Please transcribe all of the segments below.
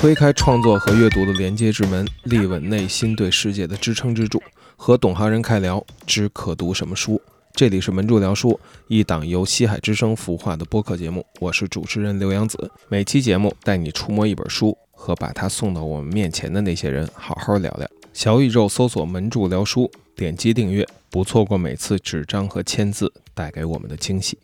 推开创作和阅读的连接之门，立稳内心对世界的支撑支柱。和懂行人开聊，知可读什么书。这里是门柱聊书，一档由西海之声孵化的播客节目。我是主持人刘洋子。每期节目带你触摸一本书，和把它送到我们面前的那些人好好聊聊。小宇宙搜索“门柱聊书”，点击订阅，不错过每次纸张和签字带给我们的惊喜。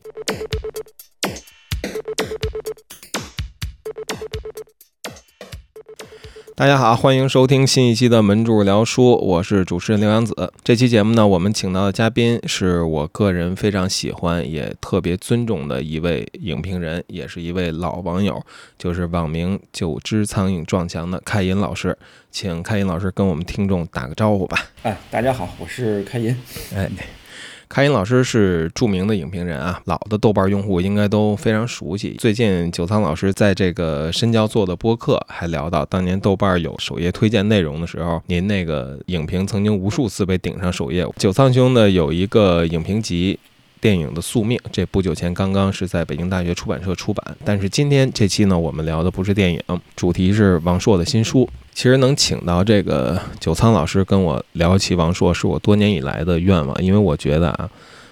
大家好，欢迎收听新一期的门柱聊书，我是主持人刘洋子。这期节目呢，我们请到的嘉宾是我个人非常喜欢也特别尊重的一位影评人，也是一位老网友，就是网名“九只苍蝇撞墙”的开银老师。请开银老师跟我们听众打个招呼吧。哎，大家好，我是开银。哎。开音老师是著名的影评人啊，老的豆瓣用户应该都非常熟悉。最近九仓老师在这个深交做的播客还聊到，当年豆瓣有首页推荐内容的时候，您那个影评曾经无数次被顶上首页。九仓兄呢有一个影评集。电影的宿命，这不久前刚刚是在北京大学出版社出版。但是今天这期呢，我们聊的不是电影，主题是王朔的新书。其实能请到这个九仓老师跟我聊起王朔，是我多年以来的愿望。因为我觉得啊，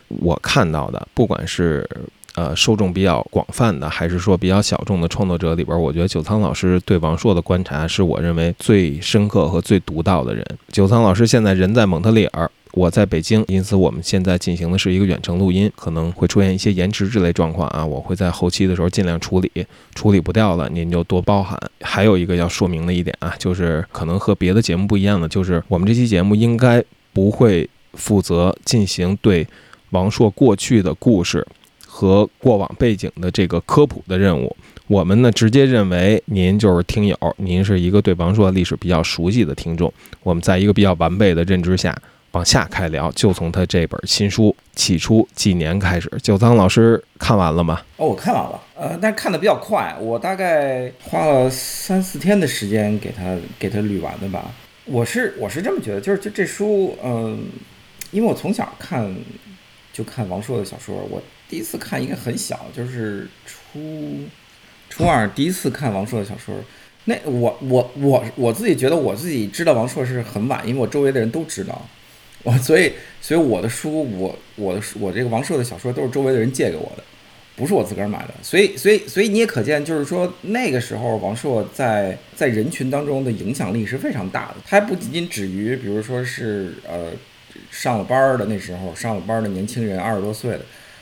我看到的，不管是呃受众比较广泛的，还是说比较小众的创作者里边，我觉得九仓老师对王朔的观察是我认为最深刻和最独到的人。九仓老师现在人在蒙特利尔。我在北京，因此我们现在进行的是一个远程录音，可能会出现一些延迟之类状况啊，我会在后期的时候尽量处理，处理不掉了您就多包涵。还有一个要说明的一点啊，就是可能和别的节目不一样的，就是我们这期节目应该不会负责进行对王朔过去的故事和过往背景的这个科普的任务，我们呢直接认为您就是听友，您是一个对王朔历史比较熟悉的听众，我们在一个比较完备的认知下。往下开聊，就从他这本新书《起初几年》开始。九仓老师看完了吗？哦，我看完了，呃，但看的比较快，我大概花了三四天的时间给他给他捋完的吧。我是我是这么觉得，就是就这书，嗯，因为我从小看就看王朔的小说，我第一次看应该很小，就是初初二第一次看王朔的小说。那我我我我自己觉得我自己知道王朔是很晚，因为我周围的人都知道。我所以，所以我的书，我我的我这个王朔的小说都是周围的人借给我的，不是我自个儿买的。所以，所以，所以你也可见，就是说那个时候王朔在在人群当中的影响力是非常大的。他还不仅仅止于，比如说是呃上了班儿的那时候上了班儿的年轻人二十多岁的，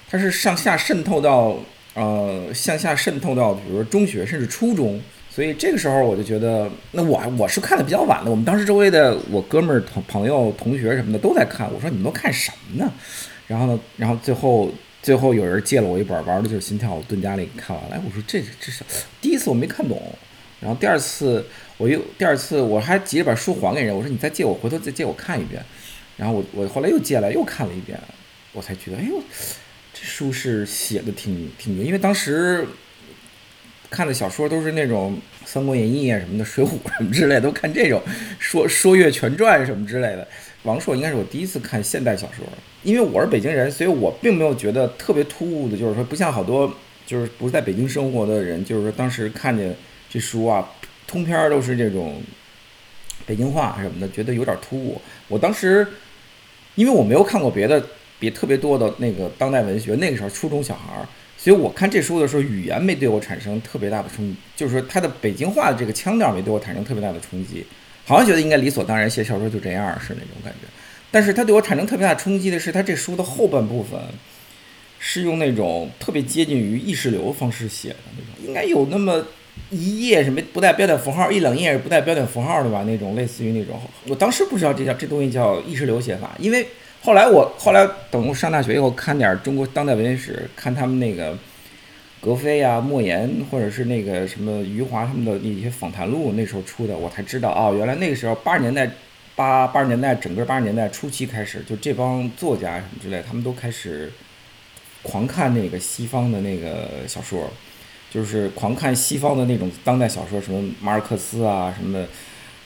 他是上下渗透到呃向下渗透到，比如说中学甚至初中。所以这个时候我就觉得，那我我是看的比较晚的。我们当时周围的我哥们儿、同朋友、同学什么的都在看。我说你们都看什么呢？然后呢，然后最后最后有人借了我一本，玩的就是《心跳我蹲家里》，看完了。哎，我说这这是第一次我没看懂。然后第二次我又第二次我还急着把书还给人，我说你再借我，回头再借我看一遍。然后我我后来又借来又看了一遍，我才觉得，哎呦，这书是写的挺挺牛，因为当时。看的小说都是那种《三国演义》啊什么的，《水浒》什么之类，都看这种说《说岳全传》什么之类的。王朔应该是我第一次看现代小说，因为我是北京人，所以我并没有觉得特别突兀的，就是说不像好多就是不是在北京生活的人，就是说当时看见这书啊，通篇都是这种北京话什么的，觉得有点突兀。我当时因为我没有看过别的别特别多的那个当代文学，那个时候初中小孩儿。所以我看这书的时候，语言没对我产生特别大的冲击，就是说他的北京话的这个腔调没对我产生特别大的冲击，好像觉得应该理所当然写小说就这样是那种感觉。但是他对我产生特别大冲击的是，他这书的后半部分是用那种特别接近于意识流方式写的那种，应该有那么一页什么不带标点符号，一两页不带标点符号的吧？那种类似于那种，我当时不知道这叫这东西叫意识流写法，因为。后来我后来等我上大学以后看点中国当代文学史，看他们那个格非呀、莫言或者是那个什么余华他们的那些访谈录，那时候出的，我才知道啊，原来那个时候八十年代八八十年代整个八十年代初期开始，就这帮作家什么之类，他们都开始狂看那个西方的那个小说，就是狂看西方的那种当代小说，什么马尔克斯啊什么的。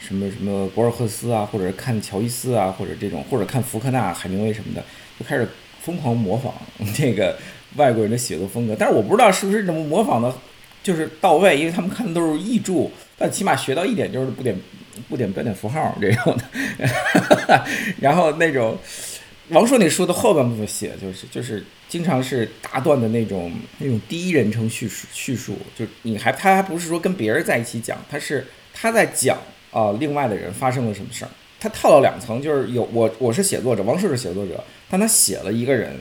什么什么博尔赫斯啊，或者看乔伊斯啊，或者这种，或者看福克纳、海明威什么的，就开始疯狂模仿这个外国人的写作风格。但是我不知道是不是这么模仿的，就是到位，因为他们看的都是译著，但起码学到一点就是不点不点标点符号这种的。然后那种王朔那书的后半部分写就是就是经常是大段的那种那种第一人称叙述叙述，就你还他还不是说跟别人在一起讲，他是他在讲啊另外的人发生了什么事儿。他套了两层，就是有我我是写作者，王朔是写作者，但他写了一个人，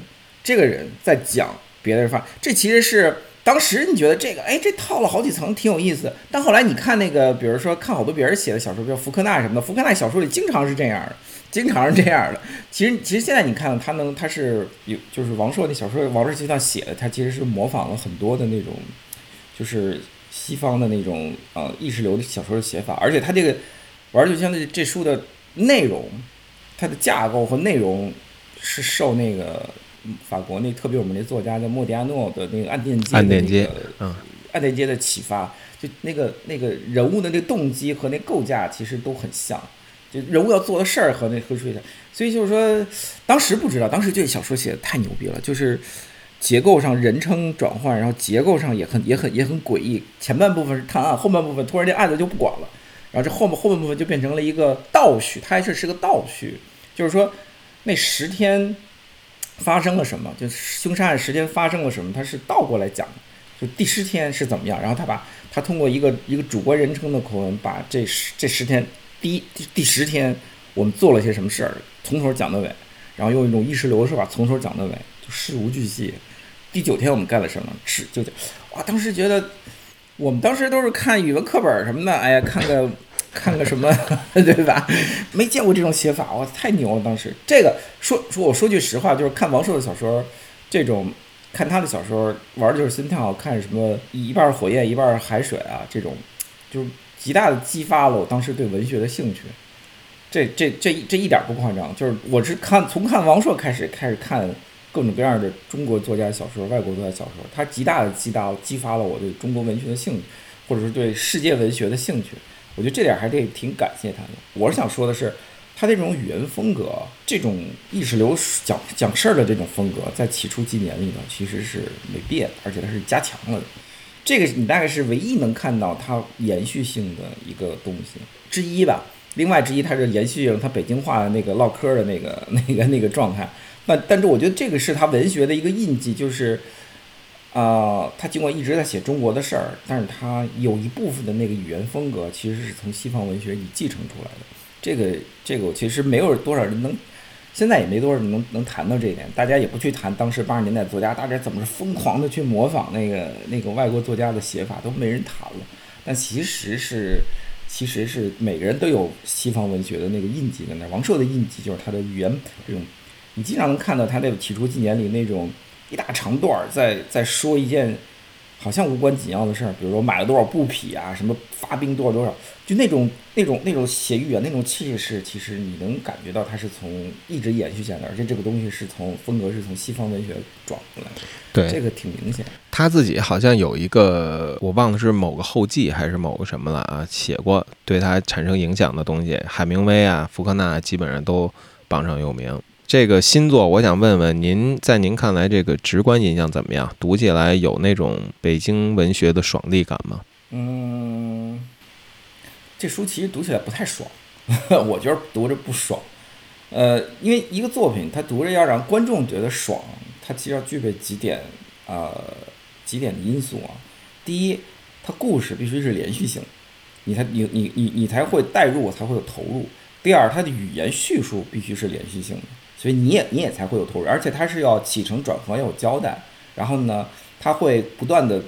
这个人在讲别的人发，这其实是当时你觉得这个，哎，这套了好几层，挺有意思。但后来你看那个，比如说看好多别人写的小说，比如福克纳什么的，福克纳小说里经常是这样的，经常是这样的。其实其实现在你看他能，他是有就是王朔那小说，王朔实际上写的，他其实是模仿了很多的那种，就是西方的那种呃意识流的小说的写法，而且他这个玩就相当于这书的。内容，它的架构和内容是受那个法国那特别我们那作家叫莫迪亚诺的那个《暗电街》暗电街，嗯，《暗电街》的启发，就那个那个人物的那个动机和那构架其实都很像，就人物要做的事儿和那和书一下，所以就是说，当时不知道，当时这小说写的太牛逼了，就是结构上人称转换，然后结构上也很也很也很诡异，前半部分是探案，后半部分突然间案子就不管了。然后这后面后半部分就变成了一个倒叙，它还是是个倒叙，就是说那十天发生了什么，就凶杀案十天发生了什么，它是倒过来讲，就第十天是怎么样，然后他把他通过一个一个主观人称的口吻，把这十这十天第一第十天我们做了些什么事儿，从头讲到尾，然后用一种意识流的说法从头讲到尾，就事无巨细。第九天我们干了什么？是就哇，当时觉得我们当时都是看语文课本什么的，哎呀，看个。看个什么，对吧？没见过这种写法，哇，太牛了！当时这个说说，我说句实话，就是看王朔的小说，这种看他的小说玩的就是心跳，看什么一半火焰一半海水啊，这种就是极大的激发了我当时对文学的兴趣。这这这这一点不夸张，就是我是看从看王朔开始开始看各种各样的中国作家小说、外国作家小说，它极大的激大激发了我对中国文学的兴趣，或者是对世界文学的兴趣。我觉得这点还得挺感谢他的。我是想说的是，他这种语言风格，这种意识流讲讲事儿的这种风格，在起初几年里呢其实是没变，而且它是加强了的。这个你大概是唯一能看到它延续性的一个东西之一吧。另外之一，它是延续了他北京话的那个唠嗑的那个 那个那个状态。那但是我觉得这个是他文学的一个印记，就是。啊，他尽管一直在写中国的事儿，但是他有一部分的那个语言风格其实是从西方文学里继承出来的。这个，这个其实没有多少人能，现在也没多少人能能谈到这一点。大家也不去谈当时八十年代作家大家怎么是疯狂的去模仿那个那个外国作家的写法，都没人谈了。但其实是，其实是每个人都有西方文学的那个印记在那。王朔的印记就是他的语言这种，你经常能看到他那个起初纪年里那种。一大长段儿在在说一件好像无关紧要的事儿，比如说买了多少布匹啊，什么发兵多少多少，就那种那种那种写语言那种气势，其实你能感觉到他是从一直延续下来，而且这个东西是从风格是从西方文学转过来的。对，这个挺明显。他自己好像有一个，我忘了是某个后记还是某个什么了啊，写过对他产生影响的东西，海明威啊、福克纳基本上都榜上有名。这个新作，我想问问您，在您看来，这个直观印象怎么样？读起来有那种北京文学的爽利感吗？嗯，这书其实读起来不太爽，我觉得读着不爽。呃，因为一个作品，它读着要让观众觉得爽，它其实要具备几点呃几点的因素啊。第一，它故事必须是连续性，你才你你你你才会带入，才会有投入。第二，它的语言叙述必须是连续性的。所以你也你也才会有投入，而且它是要起承转合要有交代，然后呢，它会不断的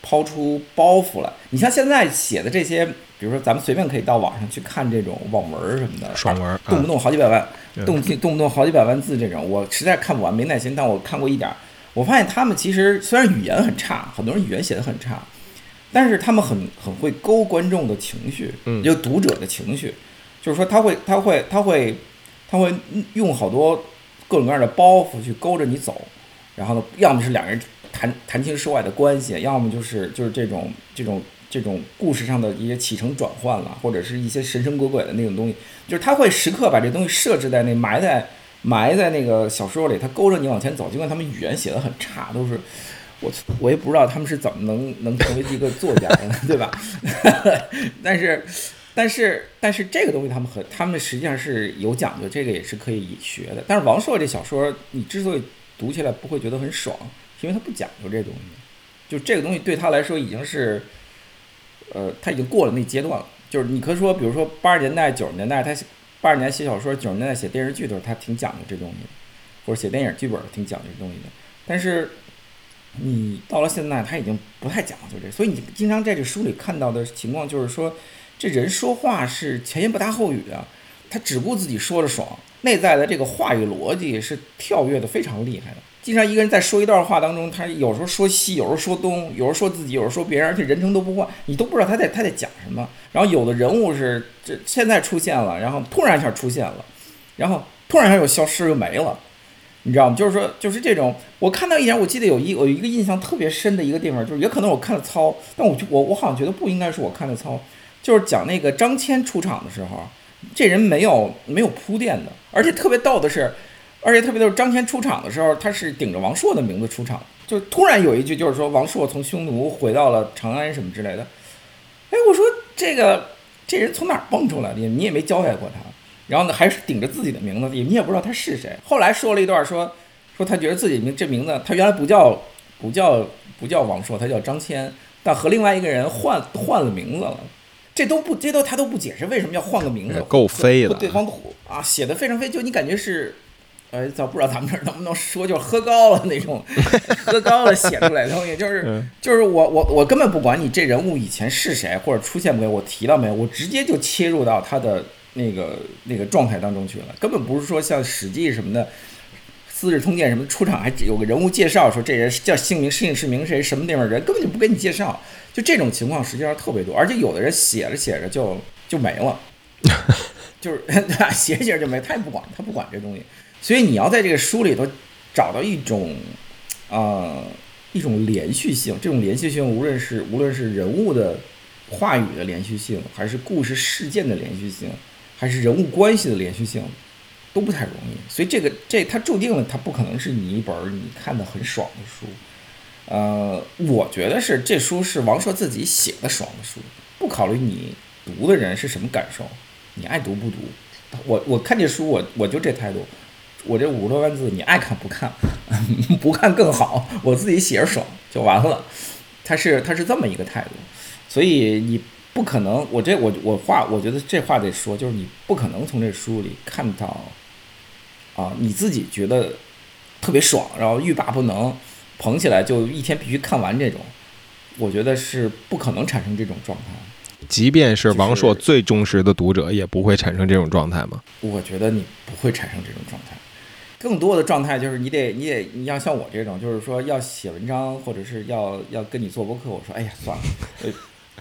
抛出包袱来。你像现在写的这些，比如说咱们随便可以到网上去看这种网文什么的，爽文，动不动好几百万，动动不动好几百万字这种，我实在看不完，没耐心。但我看过一点，我发现他们其实虽然语言很差，很多人语言写的很差，但是他们很很会勾观众的情绪，嗯，就读者的情绪，就是说他会他会他会。他会他会用好多各种各样的包袱去勾着你走，然后呢，要么是两人谈谈情说爱的关系，要么就是就是这种这种这种故事上的一些起承转换了，或者是一些神神鬼鬼的那种东西，就是他会时刻把这东西设置在那埋在埋在那个小说里，他勾着你往前走。尽管他们语言写的很差，都是我我也不知道他们是怎么能能成为一个作家的，对吧？但是，但是，但是这个东西他们和他们实际上是有讲究，这个也是可以学的。但是王朔这小说，你之所以读起来不会觉得很爽，是因为他不讲究这东西，就这个东西对他来说已经是，呃，他已经过了那阶段了。就是你可以说，比如说八十年代、九十年代，他八十年代写小说，九十年代写电视剧的时候，他挺讲究这东西的，或者写电影剧本挺讲究这东西的。但是你到了现在，他已经不太讲究这，所以你经常在这书里看到的情况就是说，这人说话是前言不搭后语啊，他只顾自己说着爽，内在的这个话语逻辑是跳跃的非常厉害的。经常一个人在说一段话当中，他有时候说西，有时候说东，有时候说自己，有时候说别人，而且人称都不换，你都不知道他在他在讲什么。然后有的人物是这现在出现了，然后突然一下出现了，然后突然一下又消失又没了。你知道吗？就是说，就是这种，我看到一点，我记得有一有一个印象特别深的一个地方，就是也可能我看的糙，但我就我我好像觉得不应该是我看的糙，就是讲那个张骞出场的时候，这人没有没有铺垫的，而且特别逗的是，而且特别逗，张骞出场的时候，他是顶着王朔的名字出场，就突然有一句就是说王朔从匈奴回到了长安什么之类的，哎，我说这个这人从哪儿蹦出来的？你也没交代过他。然后呢，还是顶着自己的名字，也你也不知道他是谁。后来说了一段，说说他觉得自己名这名字，他原来不叫不叫不叫王朔，他叫张骞，但和另外一个人换换了名字了。这都不这都他都不解释为什么要换个名字，够飞的。对方啊，写的非常飞，就你感觉是，呃，咱不知道咱们这儿能不能说，就是喝高了那种，喝高了写出来的东西，就是就是我我我根本不管你这人物以前是谁或者出现没，我提到没有，我直接就切入到他的。那个那个状态当中去了，根本不是说像《史记》什么的，《资治通鉴》什么出场还有个人物介绍，说这人叫姓名、姓氏名谁什么地方人，根本就不给你介绍。就这种情况实际上特别多，而且有的人写着写着就就没了，就是 写着写着就没，他也不管，他不管这东西。所以你要在这个书里头找到一种呃一种连续性，这种连续性无论是无论是人物的话语的连续性，还是故事事件的连续性。还是人物关系的连续性，都不太容易，所以这个这它注定了它不可能是你一本你看的很爽的书，呃，我觉得是这书是王朔自己写的爽的书，不考虑你读的人是什么感受，你爱读不读，我我看这书我我就这态度，我这五十多万字你爱看不看，不看更好，我自己写着爽就完了，他是他是这么一个态度，所以你。不可能，我这我我话，我觉得这话得说，就是你不可能从这书里看到，啊，你自己觉得特别爽，然后欲罢不能，捧起来就一天必须看完这种，我觉得是不可能产生这种状态。即便是王朔最忠实的读者，也不会产生这种状态吗？我觉得你不会产生这种状态，更多的状态就是你得你得你要像我这种，就是说要写文章或者是要要跟你做博客，我说哎呀算了。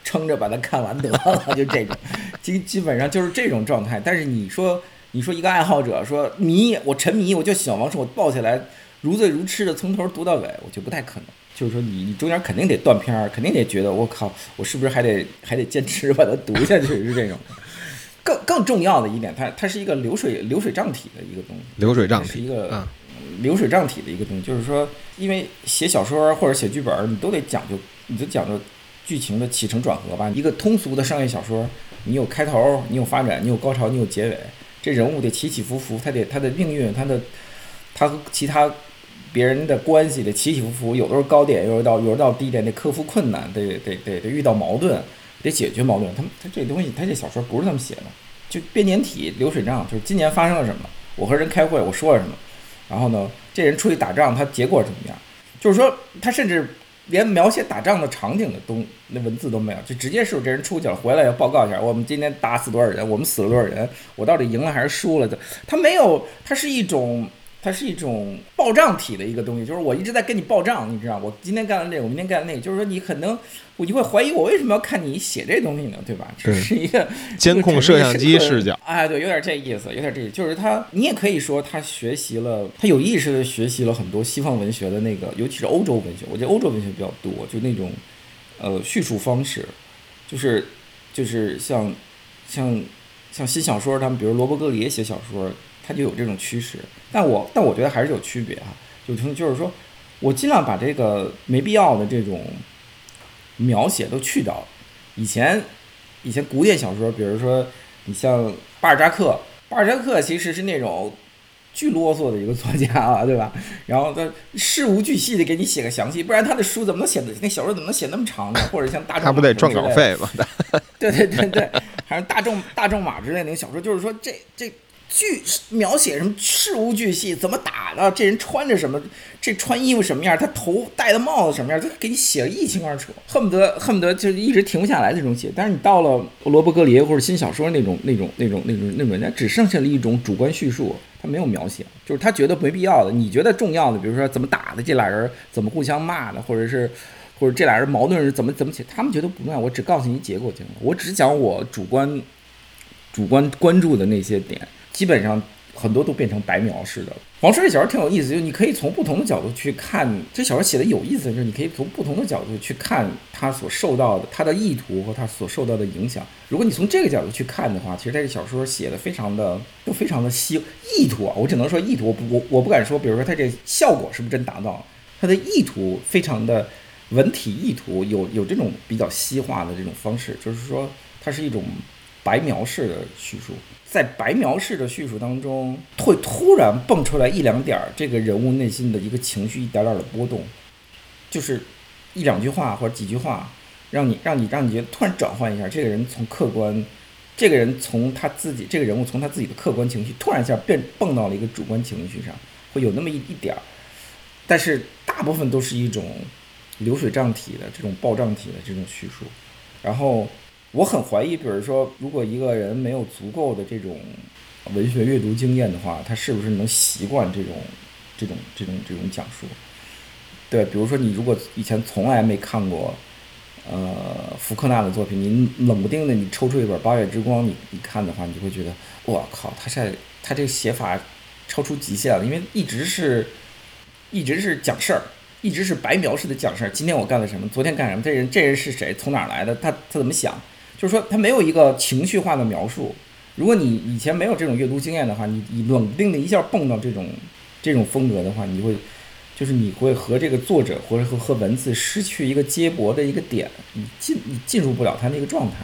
撑着把它看完得了，就这种，基基本上就是这种状态。但是你说，你说一个爱好者说迷，我沉迷，我就喜欢王朔，我抱起来如醉如痴的从头读到尾，我觉得不太可能。就是说，你你中间肯定得断片儿，肯定得觉得我靠，我是不是还得还得坚持把它读下去？是这种。更更重要的一点，它它是一个流水流水账体的一个东西。流水账是一个流水账体的一个东西，就是说，因为写小说或者写剧本，你都得讲究，你就讲究。剧情的起承转合吧，一个通俗的商业小说，你有开头，你有发展，你有高潮，你有结尾，这人物得起起伏伏，他得他的命运，他的他和其他别人的关系得起起伏伏，有的时候高点，有的到有的到低点，得克服困难，得得得得遇到矛盾，得解决矛盾。他他这东西，他这小说不是这么写的，就编年体流水账，就是今年发生了什么，我和人开会，我说了什么，然后呢，这人出去打仗，他结果怎么样？就是说，他甚至。连描写打仗的场景的东那文字都没有，就直接是这人出去了，回来要报告一下，我们今天打死多少人，我们死了多少人，我到底赢了还是输了的？他没有，他是一种。它是一种报账体的一个东西，就是我一直在跟你报账，你知道，我今天干了这个，我明天干了那个，就是说你可能，我就会怀疑我为什么要看你写这东西呢，对吧？这是一个监控摄像机视角，哎，对，有点这意思，有点这意思，就是他，你也可以说他学习了，他有意识的学习了很多西方文学的那个，尤其是欧洲文学，我觉得欧洲文学比较多，就那种，呃，叙述方式，就是，就是像，像，像新小说，他们比如罗伯格里也写小说。它就有这种趋势，但我但我觉得还是有区别啊，就从就是说，我尽量把这个没必要的这种描写都去掉。以前，以前古典小说，比如说你像巴尔扎克，巴尔扎克其实是那种巨啰嗦的一个作家啊，对吧？然后他事无巨细的给你写个详细，不然他的书怎么能写的那小说怎么能写那么长呢？或者像大众他不得赚稿费吗？对对对对，还是大众大众马之类那种小说，就是说这这。巨描写什么事无巨细，怎么打的？这人穿着什么？这穿衣服什么样？他头戴的帽子什么样？就给你写的一清二楚，恨不得恨不得就一直停不下来那种写。但是你到了罗伯格里耶或者新小说那种那种那种那种那种，那只剩下了一种主观叙述，他没有描写，就是他觉得没必要的，你觉得重要的，比如说怎么打的，这俩人怎么互相骂的，或者是或者这俩人矛盾是怎么怎么写，他们觉得不重要。我只告诉你结果就行了，我只讲我主观主观关注的那些点。基本上很多都变成白描式的。王朔这小说挺有意思，就你可以从不同的角度去看。这小说写的有意思，就是你可以从不同的角度去看他所受到的他的意图和他所受到的影响。如果你从这个角度去看的话，其实这小说写的非常的都非常的细。意图啊，我只能说意图，我不我我不敢说，比如说他这效果是不是真达到了，他的意图非常的文体意图有有这种比较西化的这种方式，就是说它是一种白描式的叙述。在白描式的叙述当中，会突然蹦出来一两点儿这个人物内心的一个情绪，一点点的波动，就是一两句话或者几句话，让你让你让你觉得突然转换一下，这个人从客观，这个人从他自己这个人物从他自己的客观情绪，突然一下变蹦到了一个主观情绪上，会有那么一一点儿，但是大部分都是一种流水账体的这种爆账体的这种叙述，然后。我很怀疑，比如说，如果一个人没有足够的这种文学阅读经验的话，他是不是能习惯这种、这种、这种、这种讲述？对，比如说你如果以前从来没看过，呃，福克纳的作品，你冷不丁的你抽出一本《八月之光》，你你看的话，你就会觉得，我靠，他在他这个写法超出极限了，因为一直是一直是讲事儿。一直是白描式的讲事儿。今天我干了什么？昨天干什么？这人这人是谁？从哪儿来的？他他怎么想？就是说，他没有一个情绪化的描述。如果你以前没有这种阅读经验的话，你你冷不丁的一下蹦到这种这种风格的话，你会就是你会和这个作者或者和和文字失去一个接驳的一个点，你进你进入不了他那个状态。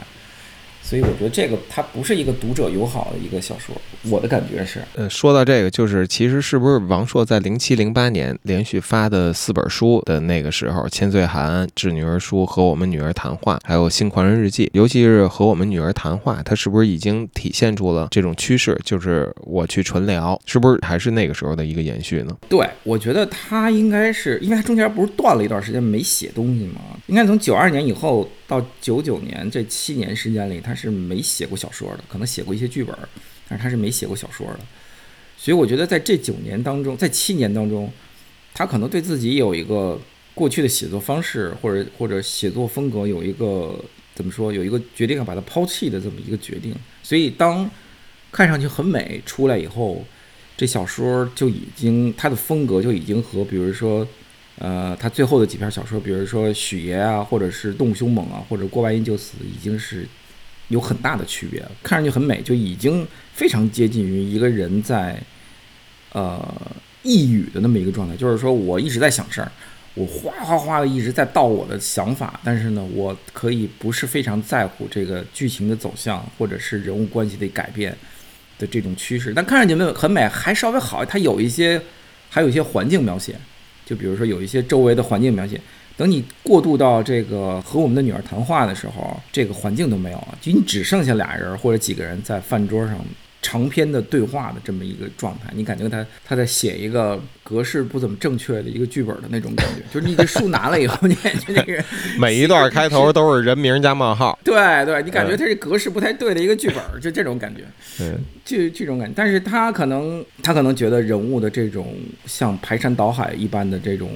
所以我觉得这个它不是一个读者友好的一个小说，我的感觉是。呃，说到这个，就是其实是不是王朔在零七零八年连续发的四本书的那个时候，《千岁寒》《致女儿书》和《我们女儿谈话》，还有《新狂人日记》，尤其是和我们女儿谈话，它是不是已经体现出了这种趋势？就是我去纯聊，是不是还是那个时候的一个延续呢？对，我觉得他应该是，因为他中间不是断了一段时间没写东西吗？应该从九二年以后。到九九年这七年时间里，他是没写过小说的，可能写过一些剧本，但是他是没写过小说的。所以我觉得在这九年当中，在七年当中，他可能对自己有一个过去的写作方式或者或者写作风格有一个怎么说，有一个决定要把它抛弃的这么一个决定。所以当看上去很美出来以后，这小说就已经他的风格就已经和比如说。呃，他最后的几篇小说，比如说《许爷》啊，或者是《动物凶猛》啊，或者《过完瘾就死》，已经是有很大的区别。看上去很美，就已经非常接近于一个人在呃抑郁的那么一个状态。就是说我一直在想事儿，我哗哗哗的一直在倒我的想法，但是呢，我可以不是非常在乎这个剧情的走向，或者是人物关系的改变的这种趋势。但看上去没有很美，还稍微好，它有一些，还有一些环境描写。就比如说有一些周围的环境描写，等你过渡到这个和我们的女儿谈话的时候，这个环境都没有了，就你只剩下俩人或者几个人在饭桌上长篇的对话的这么一个状态，你感觉他他在写一个格式不怎么正确的一个剧本的那种感觉，就是你这书拿了以后，你感觉这个人 每一段开头都是人名加冒号，对对，你感觉他这格式不太对的一个剧本，就这种感觉。嗯，就这种感觉，但是他可能他可能觉得人物的这种像排山倒海一般的这种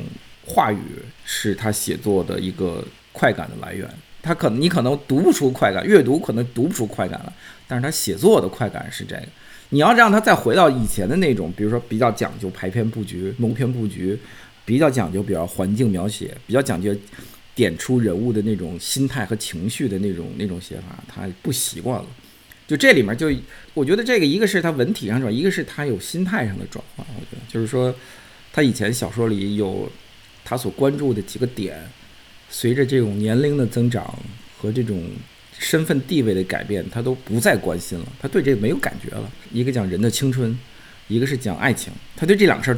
话语是他写作的一个快感的来源。他可能你可能读不出快感，阅读可能读不出快感了，但是他写作的快感是这个。你要让他再回到以前的那种，比如说比较讲究排篇布局、谋篇布局，比较讲究比较环境描写，比较讲究点出人物的那种心态和情绪的那种那种写法，他不习惯了。就这里面，就我觉得这个一个是他文体上转，一个是他有心态上的转换。我觉得就是说，他以前小说里有他所关注的几个点，随着这种年龄的增长和这种身份地位的改变，他都不再关心了，他对这个没有感觉了。一个讲人的青春，一个是讲爱情，他对这两个事儿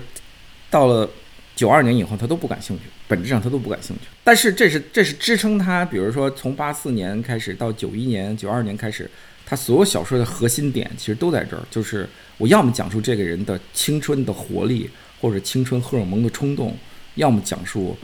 到了九二年以后，他都不感兴趣，本质上他都不感兴趣。但是这是这是支撑他，比如说从八四年开始到九一年、九二年开始，他所有小说的核心点其实都在这儿，就是我要么讲述这个人的青春的活力，或者青春荷尔蒙的冲动，要么讲述，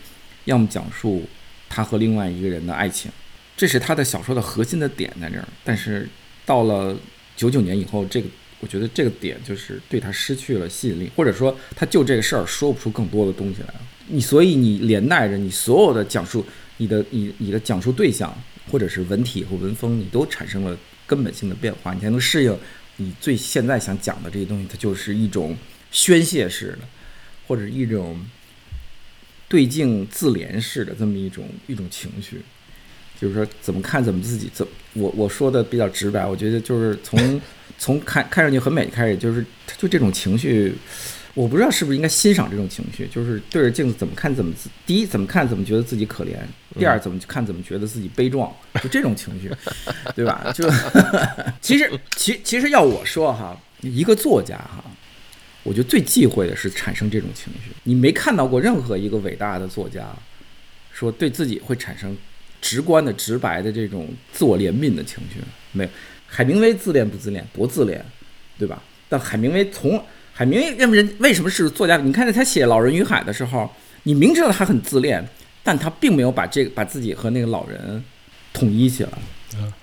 要么讲述他和另外一个人的爱情，这是他的小说的核心的点在这儿。但是到了九九年以后，这个我觉得这个点就是对他失去了吸引力，或者说他就这个事儿说不出更多的东西来了。你所以你连带着你所有的讲述，你的你你的讲述对象或者是文体和文风，你都产生了根本性的变化，你才能适应你最现在想讲的这些东西，它就是一种宣泄式的，或者一种对镜自怜式的这么一种一种情绪。就是说，怎么看怎么自己怎我我说的比较直白，我觉得就是从 从看看上去很美开始，就是就这种情绪，我不知道是不是应该欣赏这种情绪，就是对着镜子怎么看怎么第一怎么看怎么觉得自己可怜，第二怎么看怎么觉得自己悲壮，就这种情绪，对吧？就 其实其其实要我说哈，一个作家哈，我觉得最忌讳的是产生这种情绪。你没看到过任何一个伟大的作家说对自己会产生。直观的、直白的这种自我怜悯的情绪没有。海明威自恋不自恋？多自恋，对吧？但海明威从海明威认为人为什么是作家？你看他写《老人与海》的时候，你明知道他很自恋，但他并没有把这个把自己和那个老人统一起来，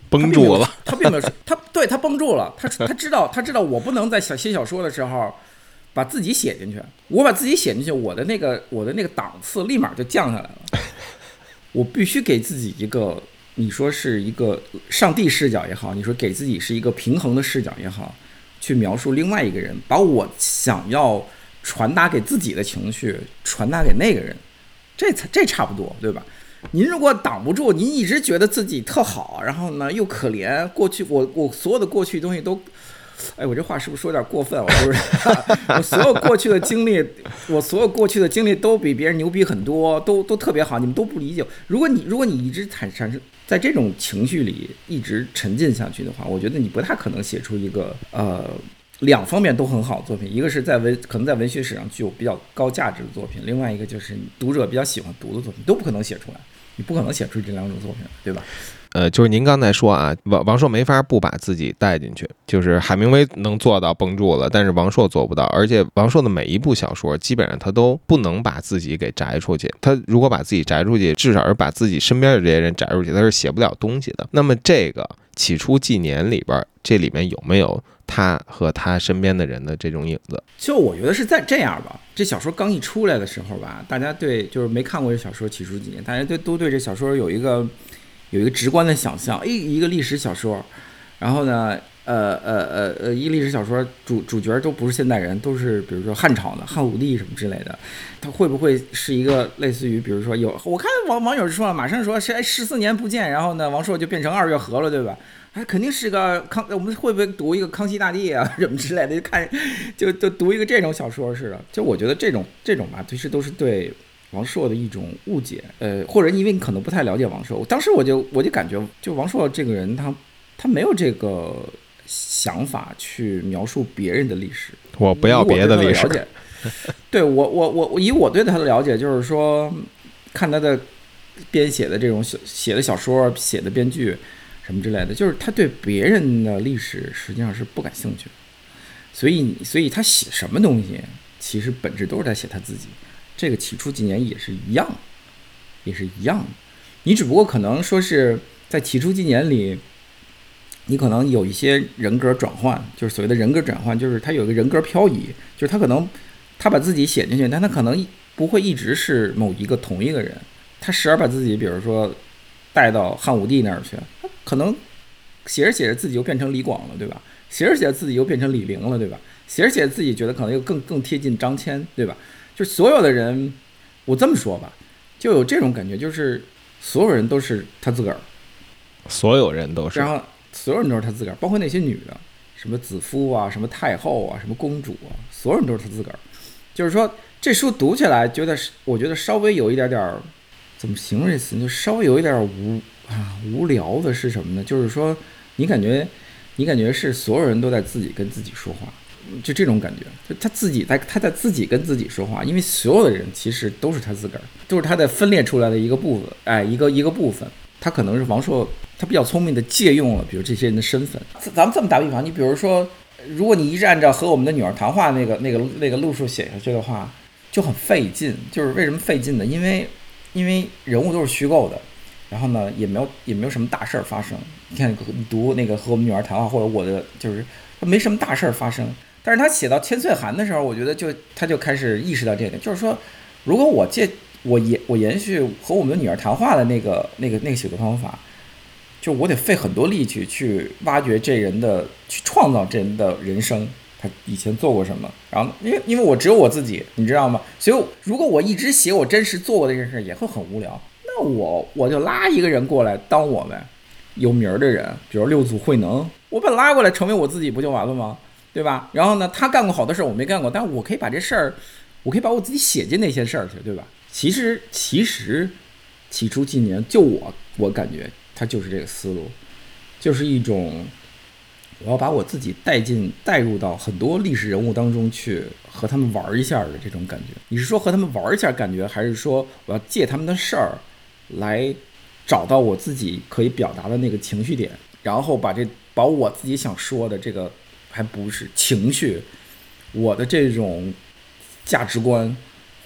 绷住了。他并没有，他对他绷住了。他 他知道，他知道我不能在小写小说的时候把自己写进去。我把自己写进去，我的那个我的那个档次立马就降下来了。我必须给自己一个，你说是一个上帝视角也好，你说给自己是一个平衡的视角也好，去描述另外一个人，把我想要传达给自己的情绪传达给那个人，这才这差不多，对吧？您如果挡不住，您一直觉得自己特好，然后呢又可怜，过去我我所有的过去东西都。哎，我这话是不是说有点过分？我是不是？我所有过去的经历，我所有过去的经历都比别人牛逼很多，都都特别好，你们都不理解。如果你如果你一直产产生在这种情绪里一直沉浸下去的话，我觉得你不太可能写出一个呃两方面都很好的作品。一个是在文可能在文学史上具有比较高价值的作品，另外一个就是读者比较喜欢读的作品，都不可能写出来。你不可能写出这两种作品，对吧？呃，就是您刚才说啊，王王朔没法不把自己带进去，就是海明威能做到绷住了，但是王朔做不到。而且王朔的每一部小说，基本上他都不能把自己给摘出去。他如果把自己摘出去，至少是把自己身边的这些人摘出去，他是写不了东西的。那么这个起初纪年里边，这里面有没有他和他身边的人的这种影子？就我觉得是在这样吧。这小说刚一出来的时候吧，大家对就是没看过这小说起初几年，大家对都对这小说有一个。有一个直观的想象，一一个历史小说，然后呢，呃呃呃呃，一历史小说主主角都不是现代人，都是比如说汉朝的汉武帝什么之类的，他会不会是一个类似于，比如说有我看网网友说了，马上说是哎十四年不见，然后呢王朔就变成二月河了，对吧？哎，肯定是个康，我们会不会读一个康熙大帝啊 什么之类的？就看就就读一个这种小说似的，就我觉得这种这种吧，其实都是对。王朔的一种误解，呃，或者因为你可能不太了解王朔，我当时我就我就感觉，就王朔这个人，他他没有这个想法去描述别人的历史。我不要别的历史。对我我我我以我对他的了解，就是说，看他的编写的这种写写的小说、写的编剧什么之类的，就是他对别人的历史实际上是不感兴趣，所以所以他写什么东西，其实本质都是在写他自己。这个起初几年也是一样，也是一样的。你只不过可能说是在起初几年里，你可能有一些人格转换，就是所谓的人格转换，就是他有一个人格漂移，就是他可能他把自己写进去，但他可能不会一直是某一个同一个人，他时而把自己，比如说带到汉武帝那儿去，他可能写着写着自己又变成李广了，对吧？写着写着自己又变成李陵了，对吧？写着写着自己觉得可能又更更贴近张骞，对吧？就所有的人，我这么说吧，就有这种感觉，就是所有人都是他自个儿，所有人都是，然后所有人都是他自个儿，包括那些女的，什么子夫啊，什么太后啊，什么公主啊，所有人都是他自个儿。就是说，这书读起来觉得是，我觉得稍微有一点点儿，怎么形容这词？就稍微有一点儿无啊无聊的是什么呢？就是说，你感觉，你感觉是所有人都在自己跟自己说话，就这种感觉，就他自己在他在自己跟自己说话，因为所有的人其实都是他自个儿，都是他在分裂出来的一个部分，哎，一个一个部分。他可能是王朔，他比较聪明的借用了，比如这些人的身份。咱们这么打比方，你比如说，如果你一直按照和我们的女儿谈话那个那个那个路数写下去的话，就很费劲。就是为什么费劲呢？因为因为人物都是虚构的，然后呢也没有也没有什么大事儿发生。你看读那个和我们女儿谈话，或者我的就是没什么大事儿发生。但是他写到千岁寒的时候，我觉得就他就开始意识到这点，就是说，如果我借。我延我延续和我们的女儿谈话的那个那个那个写作方法，就我得费很多力气去挖掘这人的，去创造这人的人生，他以前做过什么。然后因为因为我只有我自己，你知道吗？所以如果我一直写我真实做过这件事，也会很无聊。那我我就拉一个人过来当我们有名儿的人，比如六祖慧能，我把拉过来成为我自己不就完了吗？对吧？然后呢，他干过好多事儿我没干过，但我可以把这事儿，我可以把我自己写进那些事儿去，对吧？其实，其实，起初几年，就我，我感觉他就是这个思路，就是一种，我要把我自己带进、带入到很多历史人物当中去，和他们玩一下的这种感觉。你是说和他们玩一下感觉，还是说我要借他们的事儿，来找到我自己可以表达的那个情绪点，然后把这把我自己想说的这个，还不是情绪，我的这种价值观。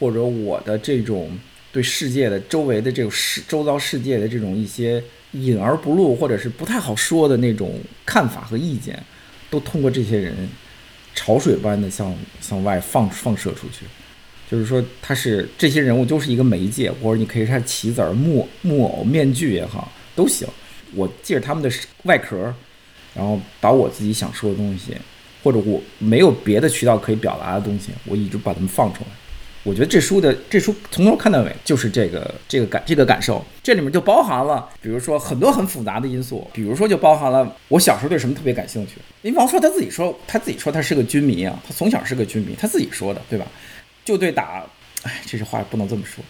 或者我的这种对世界的周围的这种世周遭世界的这种一些隐而不露或者是不太好说的那种看法和意见，都通过这些人潮水般的向向外放放射出去。就是说，他是这些人物都是一个媒介，或者你可以看棋子儿、木木偶、面具也好，都行。我借着他们的外壳，然后把我自己想说的东西，或者我没有别的渠道可以表达的东西，我一直把它们放出来。我觉得这书的这书从头看到尾就是这个这个感这个感受，这里面就包含了，比如说很多很复杂的因素，比如说就包含了我小时候对什么特别感兴趣。因为王朔他自己说，他自己说他是个军迷啊，他从小是个军迷，他自己说的，对吧？就对打，哎，这些话不能这么说。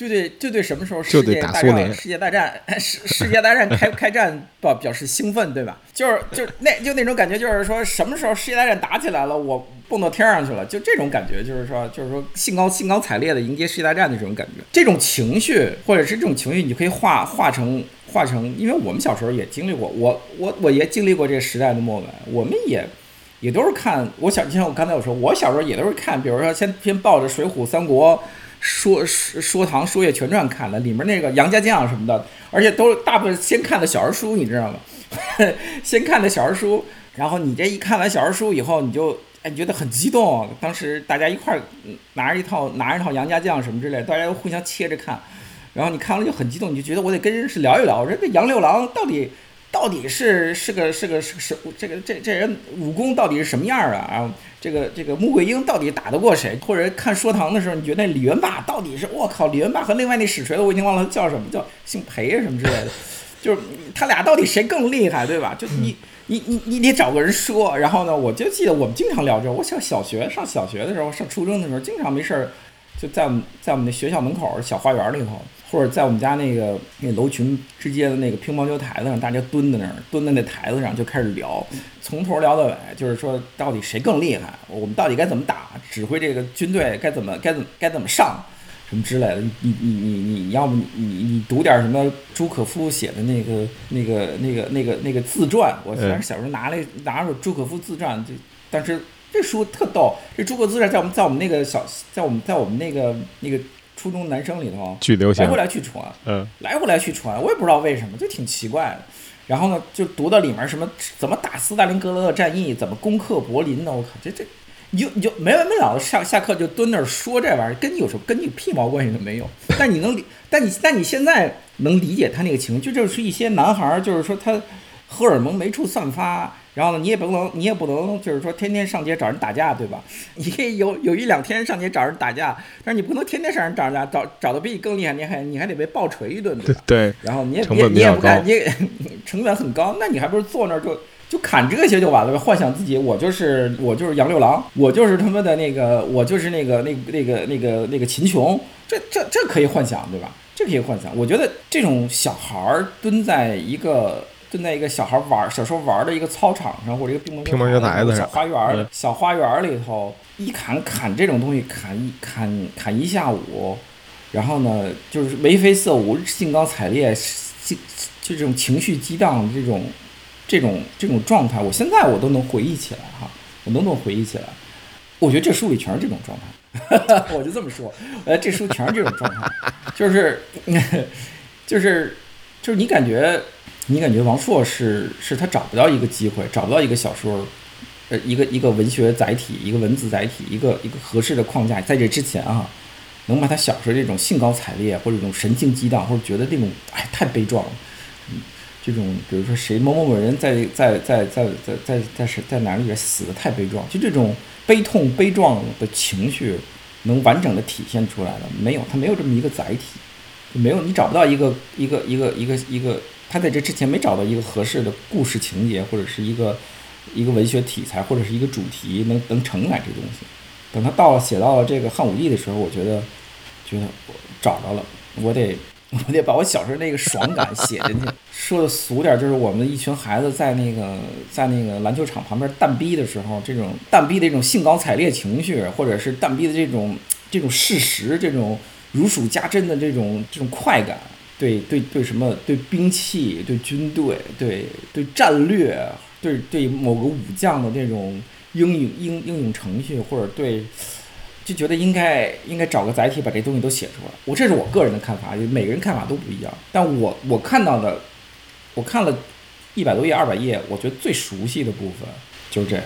就对，就对，什么时候世界大战？世界大战，世世界大战开开战，表表示兴奋，对吧？就是就那就那种感觉，就是说什么时候世界大战打起来了，我蹦到天上去了，就这种感觉，就是说，就是说兴高兴高采烈的迎接世界大战的这种感觉，这种情绪或者是这种情绪，你可以化化成化成，因为我们小时候也经历过，我我我也经历过这个时代的末尾，我们也也都是看，我小就像我刚才我说，我小时候也都是看，比如说先先抱着《水浒》《三国》。说说说唐说岳全传看的，里面那个杨家将什么的，而且都大部分先看的小人书，你知道吗？先看的小人书，然后你这一看完小人书以后，你就哎觉得很激动。当时大家一块拿着一套拿着一套杨家将什么之类，大家都互相切着看，然后你看完就很激动，你就觉得我得跟人是聊一聊，我说这杨六郎到底。到底是是个是个是是这个这这人武功到底是什么样啊？啊，这个这个穆桂英到底打得过谁？或者看说唐的时候，你觉得李元霸到底是我靠？李元霸和另外那使锤子，我已经忘了叫什么，叫姓裴什么之类的，就是他俩到底谁更厉害，对吧？就你你你你得找个人说。然后呢，我就记得我们经常聊这。我上小学上小学的时候，上初中的时候，经常没事儿就在我们在我们那学校门口小花园里头。或者在我们家那个那楼群之间的那个乒乓球台子上，大家蹲在那儿，蹲在那台子上就开始聊，从头聊到尾，就是说到底谁更厉害，我们到底该怎么打，指挥这个军队该怎么该怎么该怎么上，什么之类的。你你你你你要不你你你读点什么朱可夫写的那个那个那个那个那个自传，我虽然小时候拿了拿着朱可夫自传，就当时这书特逗，这朱可夫自传在我们在我们那个小在我们在我们那个那个。初中男生里头，来回来去传，嗯，来回来去传，我也不知道为什么，就挺奇怪的。然后呢，就读到里面什么怎么打斯大林格勒战役，怎么攻克柏林呢，我靠，这这，你就你就没完没了的上下课就蹲那儿说这玩意儿，跟你有什么跟你屁毛关系都没有。但你能理，但你但你现在能理解他那个情绪，就是一些男孩儿，就是说他荷尔蒙没处散发。然后呢，你也不能，你也不能，就是说天天上街找人打架，对吧？你可以有有一两天上街找人打架，但是你不能天天上人找人家，找找的比你更厉害，你还你还得被暴锤一顿，对吧？对。然后你也你也你也不敢，你 成本很高，那你还不如坐那儿就就砍这些就完了呗，幻想自己我就是我就是杨六郎，我就是他妈的那个我就是那个那那个那个那个秦琼，这这这可以幻想对吧？这可以幻想。我觉得这种小孩儿蹲在一个蹲在一个小孩玩小时候玩的一个操场上或者一个乒乓乒乓球台子上小花园小花园里头一砍砍这种东西砍一砍砍一下午，然后呢就是眉飞色舞、兴高采烈、就就这种情绪激荡这种这种这种状态，我现在我都能回忆起来哈，我都能回忆起来。我觉得这书里全是这种状态。我就这么说，呃，这书全是这种状态，就是，就是，就是你感觉，你感觉王朔是是他找不到一个机会，找不到一个小说，呃，一个一个文学载体，一个文字载体，一个一个合适的框架，在这之前啊，能把他小时候这种兴高采烈，或者这种神经激荡，或者觉得那种哎太悲壮了，嗯，这种比如说谁某某某人在在在在在在在是在哪里死的太悲壮，就这种。悲痛、悲壮的情绪能完整的体现出来了没有？他没有这么一个载体，没有你找不到一个一个一个一个一个，他在这之前没找到一个合适的故事情节，或者是一个一个文学题材，或者是一个主题能能承载这东西。等他到了写到了这个汉武帝的时候，我觉得觉得我找着了，我得。我得把我小时候那个爽感写进去。说的俗点，就是我们一群孩子在那个在那个篮球场旁边蛋逼的时候，这种蛋逼的这种兴高采烈情绪，或者是蛋逼的这种这种事实，这种如数家珍的这种这种快感，对对对，什么对兵器、对军队、对对战略、对对某个武将的这种英勇英英勇程序，或者对。就觉得应该应该找个载体把这东西都写出来。我这是我个人的看法，每个人看法都不一样。但我我看到的，我看了一百多页、二百页，我觉得最熟悉的部分就是这个，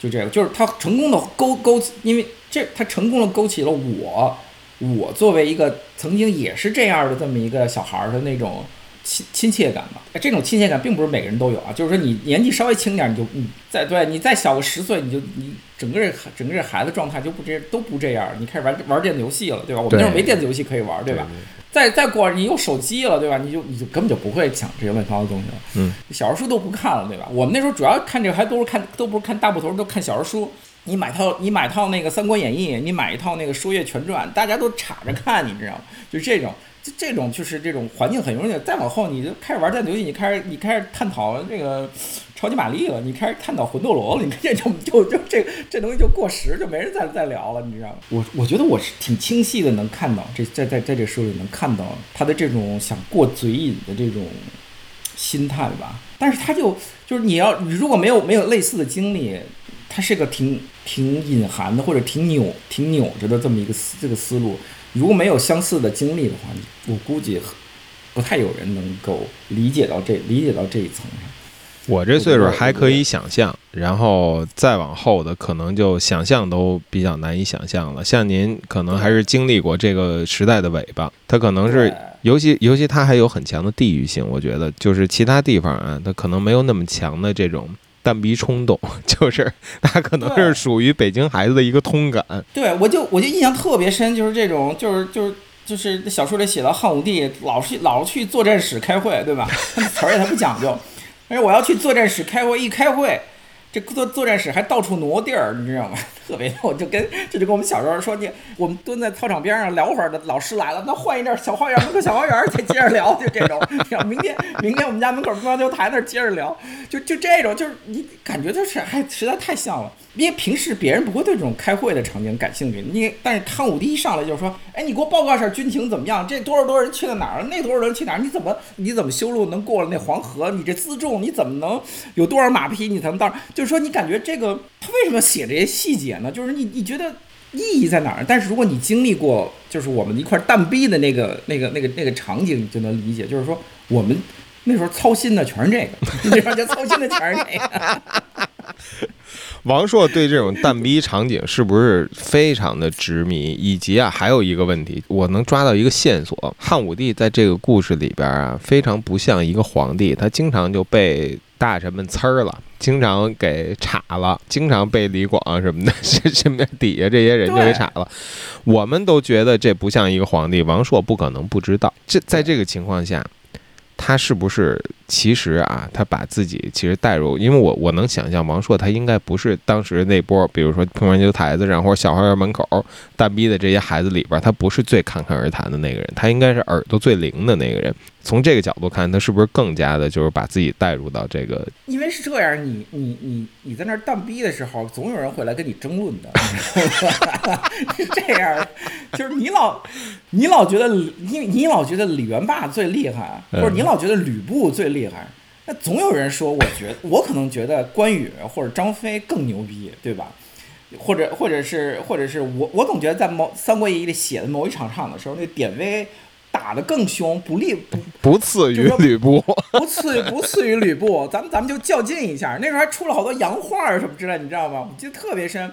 就这个，就是他成功的勾勾，因为这他成功的勾起了我，我作为一个曾经也是这样的这么一个小孩的那种。亲亲切感嘛，这种亲切感并不是每个人都有啊。就是说，你年纪稍微轻点，你就你再对你再小个十岁，你就你整个整个孩子状态就不这都不这样。你开始玩玩电子游戏了，对吧？我们那时候没电子游戏可以玩，对吧？再再过你有手机了，对吧？你就你就根本就不会想这些乱七八糟的东西了。嗯，小说书都不看了，对吧？我们那时候主要看这个，还都是看都不是看大部头，都看小说书。你买套你买套那个《三国演义》，你买一套那个《说岳全传》，大家都插着看，你知道吗？就这种。这种就是这种环境很容易，再往后你就开始玩电子游戏，你开始你开始探讨这个超级玛丽了，你开始探讨魂斗罗了，你看这就就就这这东西就过时，就没人再再聊了，你知道吗？我我觉得我是挺清晰的，能看到这在在在这书里能看到他的这种想过嘴瘾的这种心态吧。但是他就就是你要你如果没有没有类似的经历，他是个挺挺隐含的或者挺扭挺扭着的这么一个思这个思路。如果没有相似的经历的话，我估计不太有人能够理解到这理解到这一层上。我这岁数还可以想象，然后再往后的可能就想象都比较难以想象了。像您可能还是经历过这个时代的尾巴，它可能是尤其尤其它还有很强的地域性。我觉得就是其他地方啊，它可能没有那么强的这种。蛋逼冲动，就是他可能是属于北京孩子的一个通感。对，我就我就印象特别深，就是这种，就是就是就是小说里写到汉武帝老是老去作战室开会，对吧？词儿也他不讲究，但是我要去作战室开会，一开会。这作作战室还到处挪地儿，你知道吗？特别逗，就跟这就跟我们小时候说，你我们蹲在操场边上聊会儿的，老师来了，那换一地儿小花园门口小花园再接着聊，就这种。明天明天我们家门口乒乓球台那儿接着聊，就就这种，就是你感觉就是还实在太像了。因为平时别人不会对这种开会的场景感兴趣，你但是汉武帝一上来就是说，哎，你给我报告一下军情怎么样？这多少多少人去了哪儿？那多少人去哪儿？你怎么你怎么修路能过了那黄河？你这辎重你怎么能有多少马匹？你才能到？就是说你感觉这个他为什么写这些细节呢？就是你你觉得意义在哪儿？但是如果你经历过，就是我们一块蛋逼的那个那个那个那个场景，你就能理解。就是说我们那时候操心的全是这个，那时候就操心的全是这个。王朔对这种蛋逼场景是不是非常的执迷？以及啊，还有一个问题，我能抓到一个线索：汉武帝在这个故事里边啊，非常不像一个皇帝，他经常就被大臣们呲儿了，经常给插了，经常被李广什么的身边底下这些人就给 插了。我们都觉得这不像一个皇帝，王朔不可能不知道。这在这个情况下，他是不是其实啊，他把自己其实带入，因为我我能想象王朔他应该不是当时那波，比如说乒乓球台子上或者小花园门口蛋逼的这些孩子里边，他不是最侃侃而谈的那个人，他应该是耳朵最灵的那个人。从这个角度看，他是不是更加的就是把自己带入到这个？因为是这样，你你你你在那儿蛋逼的时候，总有人会来跟你争论的，是这样，就是你老你老觉得你你老觉得李元霸最厉害，或者你老觉得吕布最厉，那总有人说，我觉我可能觉得关羽或者张飞更牛逼，对吧？或者或者是或者是我我总觉得在某《三国演义》里写的某一场场的时候，那典韦。打的更凶，不利不不次于吕布，不次于 不次于吕布，咱们咱们就较劲一下。那时候还出了好多洋画什么之类，你知道吗？我记得特别深，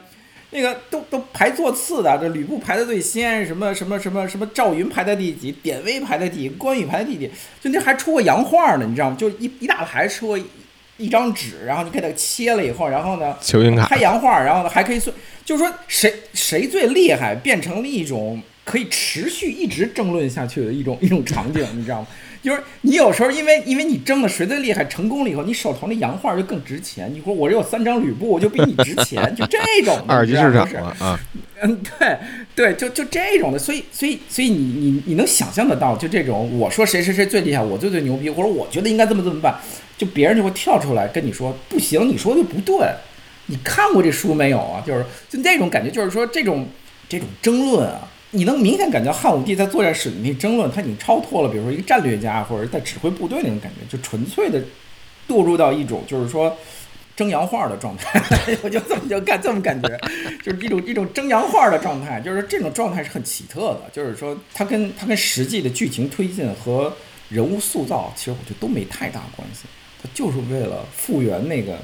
那个都都排座次的，这吕布排在最先，什么什么什么什么赵云排在第几，典韦排在第几，关羽排在第几，就那还出过洋画呢，你知道吗？就一一大排出过一张纸，然后你给它切了以后，然后呢，拍洋画，然后呢还可以算，就是说谁谁最厉害，变成了一种。可以持续一直争论下去的一种一种场景，你知道吗？就是你有时候因为因为你争的谁最厉害，成功了以后，你手头那洋画就更值钱。你说我这有三张吕布，我就比你值钱，就这种二级市场啊。嗯，对对，就就这种的。所以所以所以你你你能想象得到，就这种我说谁谁谁最厉害，我最最牛逼，或者我觉得应该这么这么办，就别人就会跳出来跟你说不行，你说的不对。你看过这书没有啊？就是就那种感觉，就是说这种这种争论啊。你能明显感觉汉武帝在作战史里那争论，他已经超脱了，比如说一个战略家或者在指挥部队那种感觉，就纯粹的堕入到一种就是说争洋画的状态。我就这么就干这么感觉，就是一种一种争洋画的状态，就是这种状态是很奇特的。就是说，它跟它跟实际的剧情推进和人物塑造，其实我觉得都没太大关系。他就是为了复原那个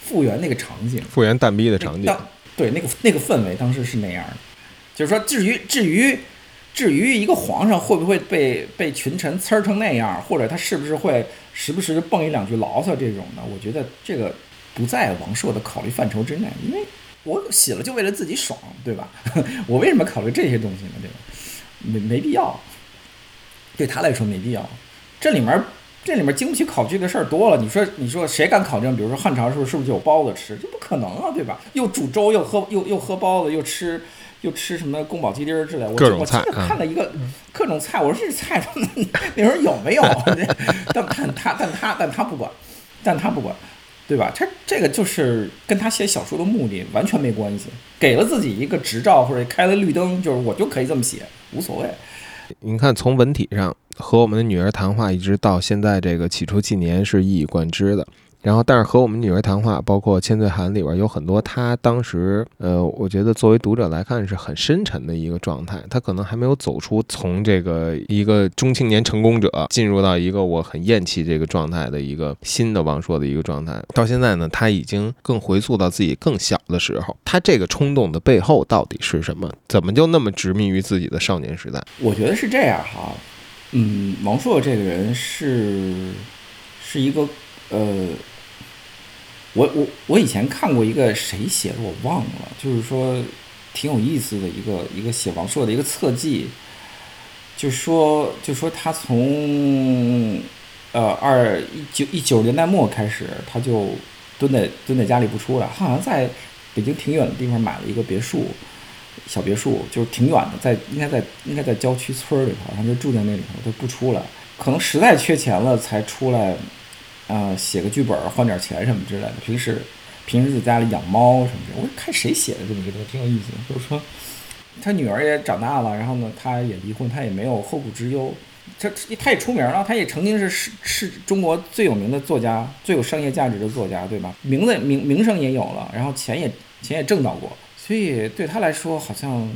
复原那个场景，复原蛋逼的场景。对，那个那个氛围当时是那样的。就是说，至于至于至于一个皇上会不会被被群臣呲儿成那样，或者他是不是会时不时蹦一两句牢骚这种的，我觉得这个不在王朔的考虑范畴之内。因为我写了就为了自己爽，对吧？我为什么考虑这些东西呢？对吧？没没必要，对他来说没必要。这里面这里面经不起考据的事儿多了。你说你说谁敢考证？比如说汉朝时候是不是就有包子吃？这不可能啊，对吧？又煮粥，又喝又又喝包子，又吃。又吃什么宫保鸡丁儿之类，我我记得看了一个各种菜，我说这菜他们那时候有没有？但但他但他但他不管，但他不管，对吧？他这个就是跟他写小说的目的完全没关系，给了自己一个执照或者开了绿灯，就是我就可以这么写，无所谓。你看，从文体上和我们的女儿谈话，一直到现在这个起初纪年是一以贯之的。然后，但是和我们女儿谈话，包括《千岁寒》里边有很多，他当时，呃，我觉得作为读者来看是很深沉的一个状态。他可能还没有走出从这个一个中青年成功者，进入到一个我很厌弃这个状态的一个新的王朔的一个状态。到现在呢，他已经更回溯到自己更小的时候。他这个冲动的背后到底是什么？怎么就那么执迷于自己的少年时代？我觉得是这样哈，嗯，王朔这个人是是一个，呃。我我我以前看过一个谁写的我忘了，就是说挺有意思的一个一个写王朔的一个侧记，就说就说他从呃二一九一九年代末开始，他就蹲在蹲在家里不出来，他好像在北京挺远的地方买了一个别墅，小别墅，就是挺远的，在应该在应该在郊区村里头，他就住在那里头，他不出来，可能实在缺钱了才出来。啊，写个剧本换点钱什么之类的。平时，平时在家里养猫什么的。我看谁写的这么一个东西，挺有意思。就是说，他女儿也长大了，然后呢，他也离婚，他也没有后顾之忧。他他也出名了，他也曾经是是是中国最有名的作家，最有商业价值的作家，对吧？名字名名声也有了，然后钱也钱也挣到过，所以对他来说，好像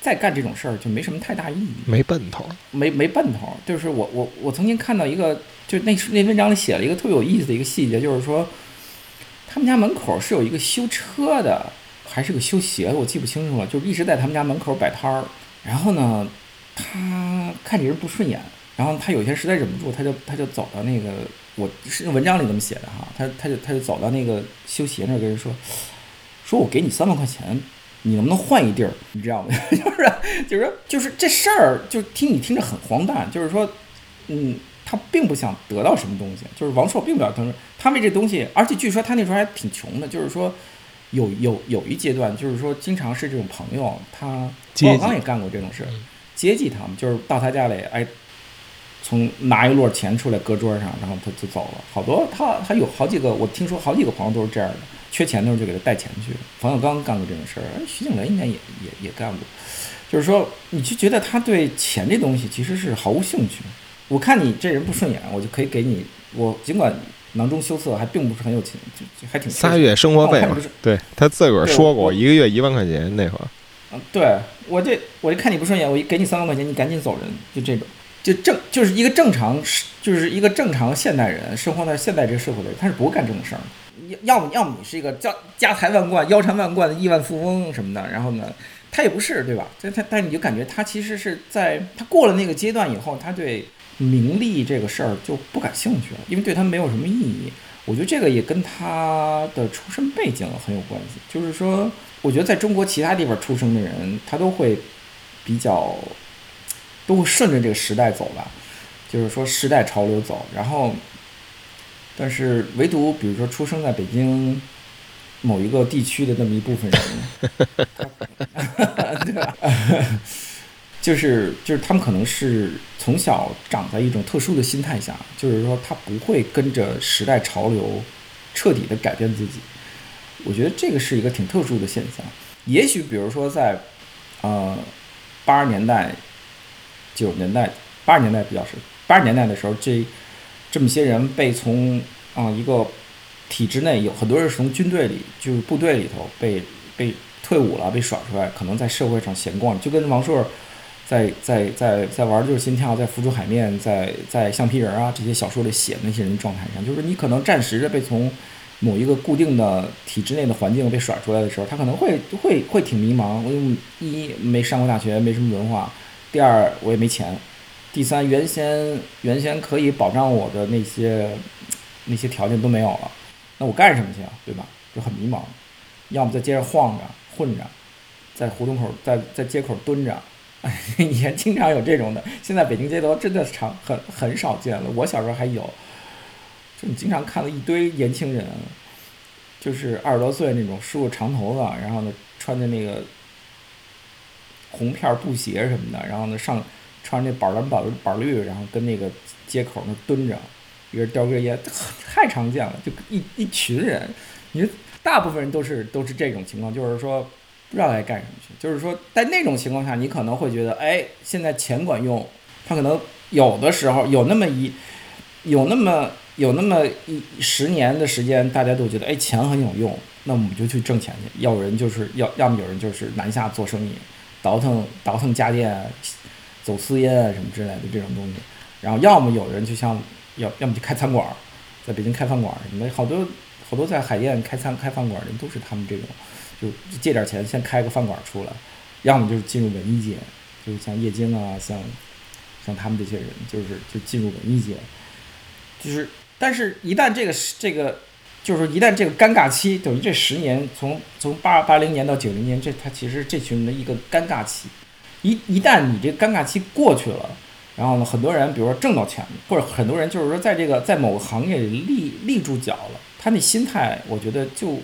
再干这种事儿就没什么太大意义，没奔头，没没奔头。就是我我我曾经看到一个。就那那文章里写了一个特别有意思的一个细节，就是说，他们家门口是有一个修车的，还是个修鞋的，我记不清楚了。就一直在他们家门口摆摊儿。然后呢，他看这人不顺眼，然后他有一天实在忍不住，他就他就走到那个，我是文章里这么写的哈，他他就他就走到那个修鞋那儿跟人说，说我给你三万块钱，你能不能换一地儿？你知道吗？就是就是说就是这事儿，就听你听着很荒诞，就是说，嗯。他并不想得到什么东西，就是王朔并不想他说他为这东西，而且据说他那时候还挺穷的，就是说有有有一阶段，就是说经常是这种朋友，他郭晓刚也干过这种事，接济他们，就是到他家里，哎，从拿一摞钱出来搁桌上，然后他就走了。好多他他有好几个，我听说好几个朋友都是这样的，缺钱的时候就给他带钱去。冯小刚干过这种事儿，徐静蕾应该也也也干过，就是说你就觉得他对钱这东西其实是毫无兴趣。我看你这人不顺眼，我就可以给你。我尽管囊中羞涩，还并不是很有钱，就还挺仨月生活费嘛。对他自个儿说过，一个月一万块钱那会儿。嗯，对我这我就看你不顺眼，我给你三万块钱，你赶紧走人，就这种，就正就是一个正常，就是一个正常现代人生活在现代这个社会的人，他是不会干这种事儿。要要么要么你是一个家家财万贯、腰缠万贯的亿万富翁什么的，然后呢，他也不是，对吧？但他但你就感觉他其实是在他过了那个阶段以后，他对。名利这个事儿就不感兴趣了，因为对他没有什么意义。我觉得这个也跟他的出身背景很有关系。就是说，我觉得在中国其他地方出生的人，他都会比较都会顺着这个时代走吧，就是说时代潮流走。然后，但是唯独比如说出生在北京某一个地区的那么一部分人，对吧？就是就是他们可能是从小长在一种特殊的心态下，就是说他不会跟着时代潮流彻底的改变自己。我觉得这个是一个挺特殊的现象。也许比如说在呃八十年代、九十年代、八十年代比较是八十年代的时候，这这么些人被从啊一个体制内有很多人是从军队里就是部队里头被被退伍了被甩出来，可能在社会上闲逛，就跟王朔。在在在在玩就是心跳，在浮出海面，在在橡皮人啊这些小说里写那些人状态上，就是你可能暂时的被从某一个固定的体制内的环境被甩出来的时候，他可能会会会挺迷茫。我一没上过大学，没什么文化；第二我也没钱；第三原先原先可以保障我的那些那些条件都没有了，那我干什么去啊？对吧？就很迷茫。要么在街上晃着混着，在胡同口在在街口蹲着。以前经常有这种的，现在北京街头真的常很很少见了。我小时候还有，就你经常看到一堆年轻人，就是二十多岁那种梳个长头发，然后呢穿的那个红片布鞋什么的，然后呢上穿那板蓝板板绿，然后跟那个街口那蹲着，一人叼根烟，太常见了。就一一群人，你大部分人都是都是这种情况，就是说。不知道该干什么去，就是说，在那种情况下，你可能会觉得，哎，现在钱管用。他可能有的时候有那么一，有那么有那么一十年的时间，大家都觉得，哎，钱很有用，那我们就去挣钱去。要人就是要，要么有人就是南下做生意，倒腾倒腾家电，走私烟啊什么之类的这种东西。然后要么有人就像要，要么就开餐馆，在北京开饭馆什么的，好多好多在海淀开餐开饭馆的人都是他们这种。就借点钱先开个饭馆出来，要么就是进入文艺界，就是像叶京啊，像像他们这些人，就是就进入文艺界，就是，但是一旦这个这个，就是说一旦这个尴尬期，等于这十年，从从八八零年到九零年，这他其实这群人的一个尴尬期，一一旦你这尴尬期过去了，然后呢，很多人比如说挣到钱了，或者很多人就是说在这个在某个行业里立立住脚了，他那心态，我觉得就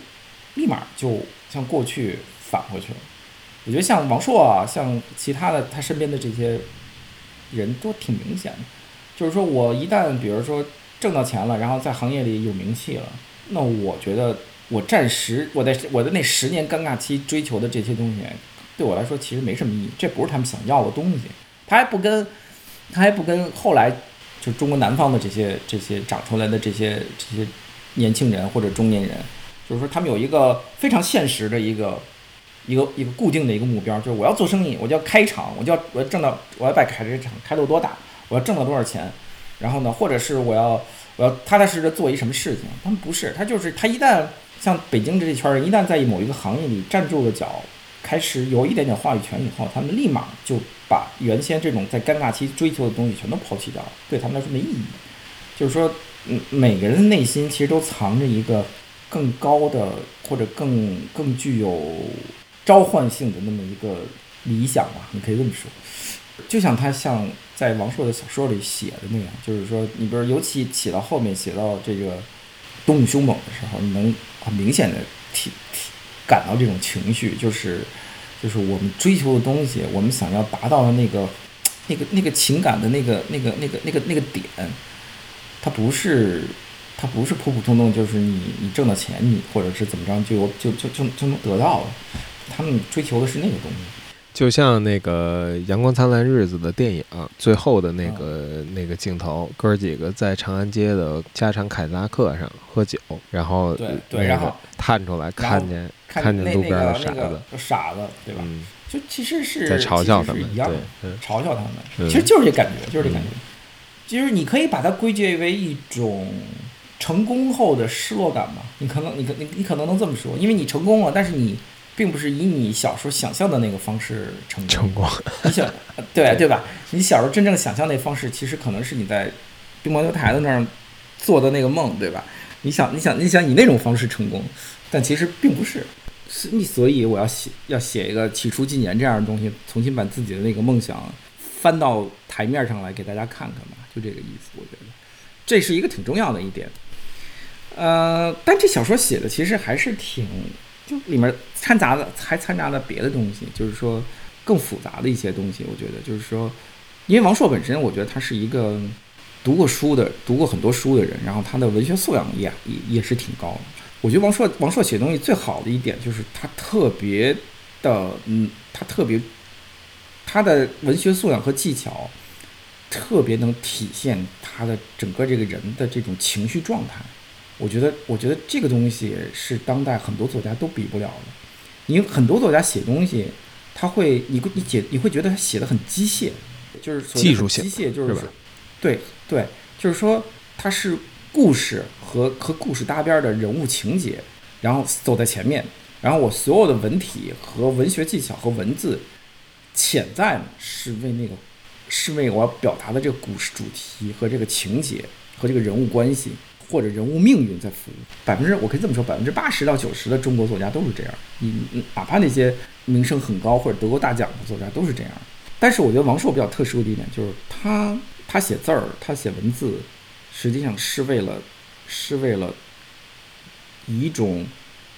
立马就。像过去返回去了，我觉得像王朔啊，像其他的他身边的这些人都挺明显的，就是说我一旦比如说挣到钱了，然后在行业里有名气了，那我觉得我暂时我在我的那十年尴尬期追求的这些东西，对我来说其实没什么意义，这不是他们想要的东西，他还不跟他还不跟后来就中国南方的这些这些长出来的这些这些年轻人或者中年人。就是说，他们有一个非常现实的一个一个一个固定的一个目标，就是我要做生意，我就要开厂，我就要我要挣到，我要把开这厂开到多大，我要挣到多少钱，然后呢，或者是我要要踏踏实实做一什么事情。他们不是，他就是他一旦像北京这一圈人，一旦在某一个行业里站住了脚，开始有一点点话语权以后，他们立马就把原先这种在尴尬期追求的东西全都抛弃掉了，对他们来说没意义。就是说，嗯，每个人的内心其实都藏着一个。更高的或者更更具有召唤性的那么一个理想吧，你可以这么说。就像他像在王朔的小说里写的那样，就是说，你比如尤其写到后面，写到这个东武凶猛的时候，你能很明显的体体感到这种情绪，就是就是我们追求的东西，我们想要达到的那个那个那个情感的那个那个那个那个那个点，它不是它不是普普通通，就是你你挣到钱，你或者是怎么着就就就就就能得到了，他们追求的是那个东西。就像那个《阳光灿烂日子》的电影最后的那个那个镜头，哥儿几个在长安街的加长凯迪拉克上喝酒，然后对对，然后探出来看见看见路边的傻子，傻子对吧？就其实是在嘲笑他们，对，嘲笑他们，其实就是这感觉，就是这感觉。其实你可以把它归结为一种成功后的失落感吧？你可能你可你你可能能这么说，因为你成功了，但是你。并不是以你小时候想象的那个方式成成功，你想 对对吧？你小时候真正想象那方式，其实可能是你在乒乓球台子那儿做的那个梦，对吧？你想你想你想以那种方式成功，但其实并不是。你所以我要写要写一个起初纪年这样的东西，重新把自己的那个梦想翻到台面上来给大家看看吧，就这个意思。我觉得这是一个挺重要的一点。呃，但这小说写的其实还是挺。里面掺杂了，还掺杂了别的东西，就是说更复杂的一些东西。我觉得，就是说，因为王朔本身，我觉得他是一个读过书的、读过很多书的人，然后他的文学素养也也也是挺高的。我觉得王朔王朔写东西最好的一点就是他特别的，嗯，他特别他的文学素养和技巧特别能体现他的整个这个人的这种情绪状态。我觉得，我觉得这个东西是当代很多作家都比不了的。因为很多作家写东西，他会，你你解你会觉得他写的很机械，就是技术性，机械就是，对对，就是说他是故事和和故事搭边的人物情节，然后走在前面，然后我所有的文体和文学技巧和文字，潜在是为那个，是为我要表达的这个故事主题和这个情节和这个人物关系。或者人物命运在服务，百分之我可以这么说，百分之八十到九十的中国作家都是这样。你哪怕那些名声很高或者得过大奖的作家都是这样。但是我觉得王朔比较特殊的一点就是他他写字儿，他写文字，实际上是为了是为了以一种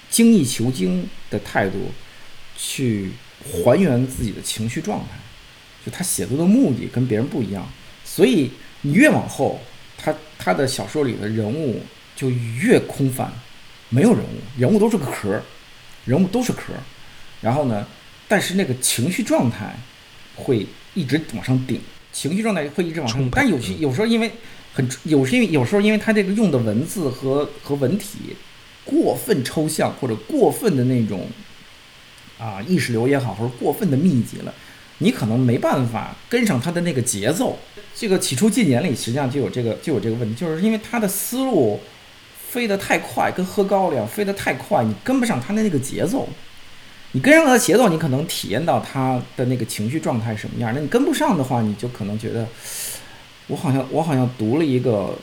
精益求精的态度去还原自己的情绪状态。就他写作的目的跟别人不一样，所以你越往后。他他的小说里的人物就越空泛，没有人物，人物都是个壳，人物都是壳。然后呢，但是那个情绪状态会一直往上顶，情绪状态会一直往上。但有些有时候因为很有时因为有时候因为他这个用的文字和和文体过分抽象或者过分的那种啊意识流也好，或者过分的密集了。你可能没办法跟上他的那个节奏。这个起初近年里实际上就有这个就有这个问题，就是因为他的思路飞得太快，跟喝高了一样，飞得太快，你跟不上他的那个节奏。你跟上他的节奏，你可能体验到他的那个情绪状态什么样。那你跟不上的话，你就可能觉得我好像我好像读了一个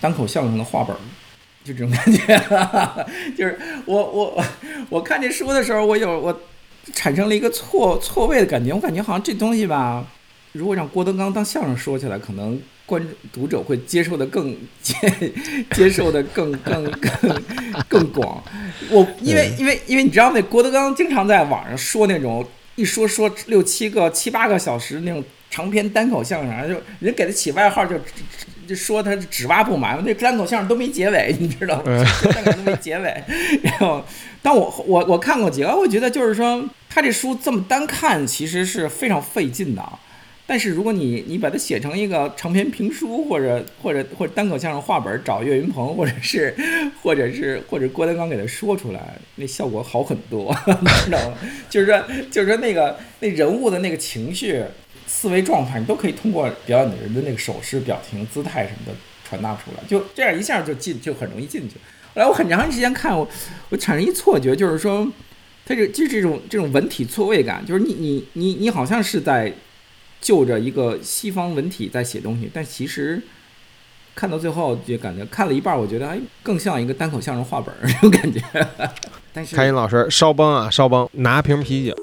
单口相声的话本，就这种感觉。就是我我我看这书的时候，我有我。产生了一个错错位的感觉，我感觉好像这东西吧，如果让郭德纲当相声说起来，可能观读者会接受的更接 接受的更更更更广。我因为因为因为你知道那郭德纲经常在网上说那种一说说六七个七八个小时那种长篇单口相声，就人给他起外号就。就说他只挖不埋，那单口相声都没结尾，你知道吗？单口都没结尾。然后，但我我我看过几个，我觉得就是说，他这书这么单看其实是非常费劲的。但是如果你你把它写成一个长篇评书，或者或者或者单口相声话本，找岳云鹏，或者是或者是或者郭德纲给他说出来，那效果好很多，知道吗？就是说就是说那个那人物的那个情绪。思维状态，你都可以通过表演的人的那个手势、表情、姿态什么的传达出来，就这样一下就进，就很容易进去。后来我很长时间看，我我产生一错觉，就是说，他这就是这种这种文体错位感，就是你你你你好像是在就着一个西方文体在写东西，但其实看到最后就感觉看了一半，我觉得哎，更像一个单口相声话本那种感觉。但是开心老师，稍帮啊，稍帮，拿瓶啤酒。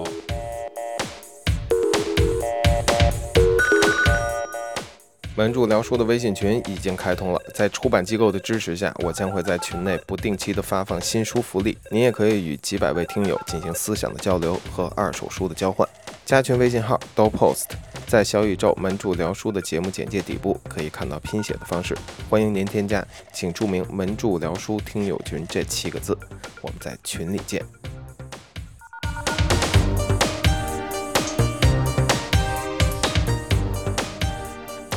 门柱聊书的微信群已经开通了，在出版机构的支持下，我将会在群内不定期的发放新书福利，您也可以与几百位听友进行思想的交流和二手书的交换。加群微信号 do post，在小宇宙门柱聊书的节目简介底部可以看到拼写的方式，欢迎您添加，请注明“门柱聊书听友群”这七个字，我们在群里见。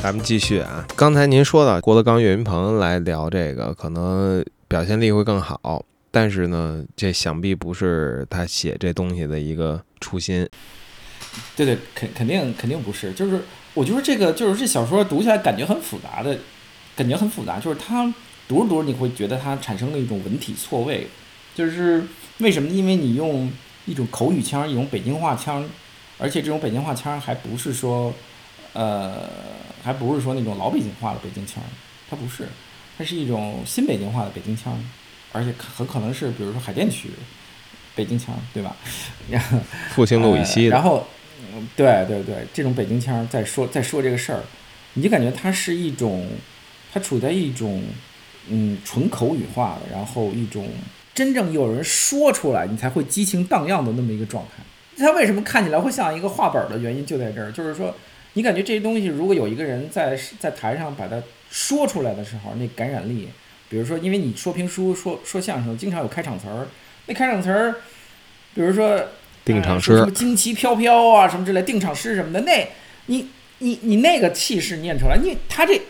咱们继续啊，刚才您说到郭德纲、岳云鹏来聊这个，可能表现力会更好，但是呢，这想必不是他写这东西的一个初心。对对，肯肯定肯定不是，就是我觉得这个就是这小说读起来感觉很复杂的，感觉很复杂，就是它读着读着你会觉得它产生了一种文体错位，就是为什么？因为你用一种口语腔，一种北京话腔，而且这种北京话腔还不是说。呃，还不是说那种老北京话的北京腔，它不是，它是一种新北京话的北京腔，而且很可能是比如说海淀区北京腔，对吧？复兴路以西的。然后，对对对，这种北京腔在说在说这个事儿，你就感觉它是一种，它处在一种嗯纯口语化的，然后一种真正有人说出来你才会激情荡漾的那么一个状态。它为什么看起来会像一个话本的原因就在这儿，就是说。你感觉这些东西，如果有一个人在在台上把它说出来的时候，那感染力，比如说，因为你说评书、说说相声，经常有开场词儿，那开场词儿，比如说定场诗，什么旌旗飘飘啊，什么之类，定场诗什么的，那，你你你那个气势念出来，你他这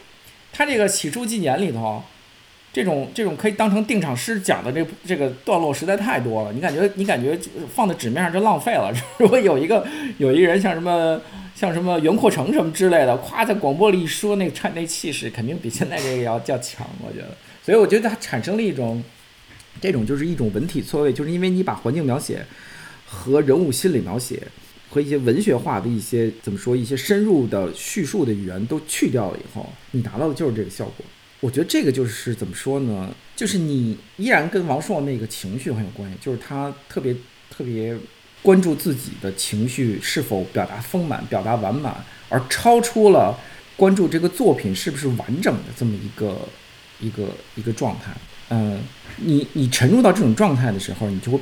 他这个起初纪年里头。这种这种可以当成定场诗讲的这这个段落实在太多了，你感觉你感觉放在纸面上就浪费了。如果有一个有一个人像什么像什么袁阔成什么之类的，夸在广播里一说，那产那气势肯定比现在这个要要强，我觉得。所以我觉得它产生了一种这种就是一种文体错位，就是因为你把环境描写和人物心理描写和一些文学化的一些怎么说一些深入的叙述的语言都去掉了以后，你达到的就是这个效果。我觉得这个就是怎么说呢？就是你依然跟王朔那个情绪很有关系，就是他特别特别关注自己的情绪是否表达丰满、表达完满，而超出了关注这个作品是不是完整的这么一个一个一个状态。嗯，你你沉入到这种状态的时候，你就会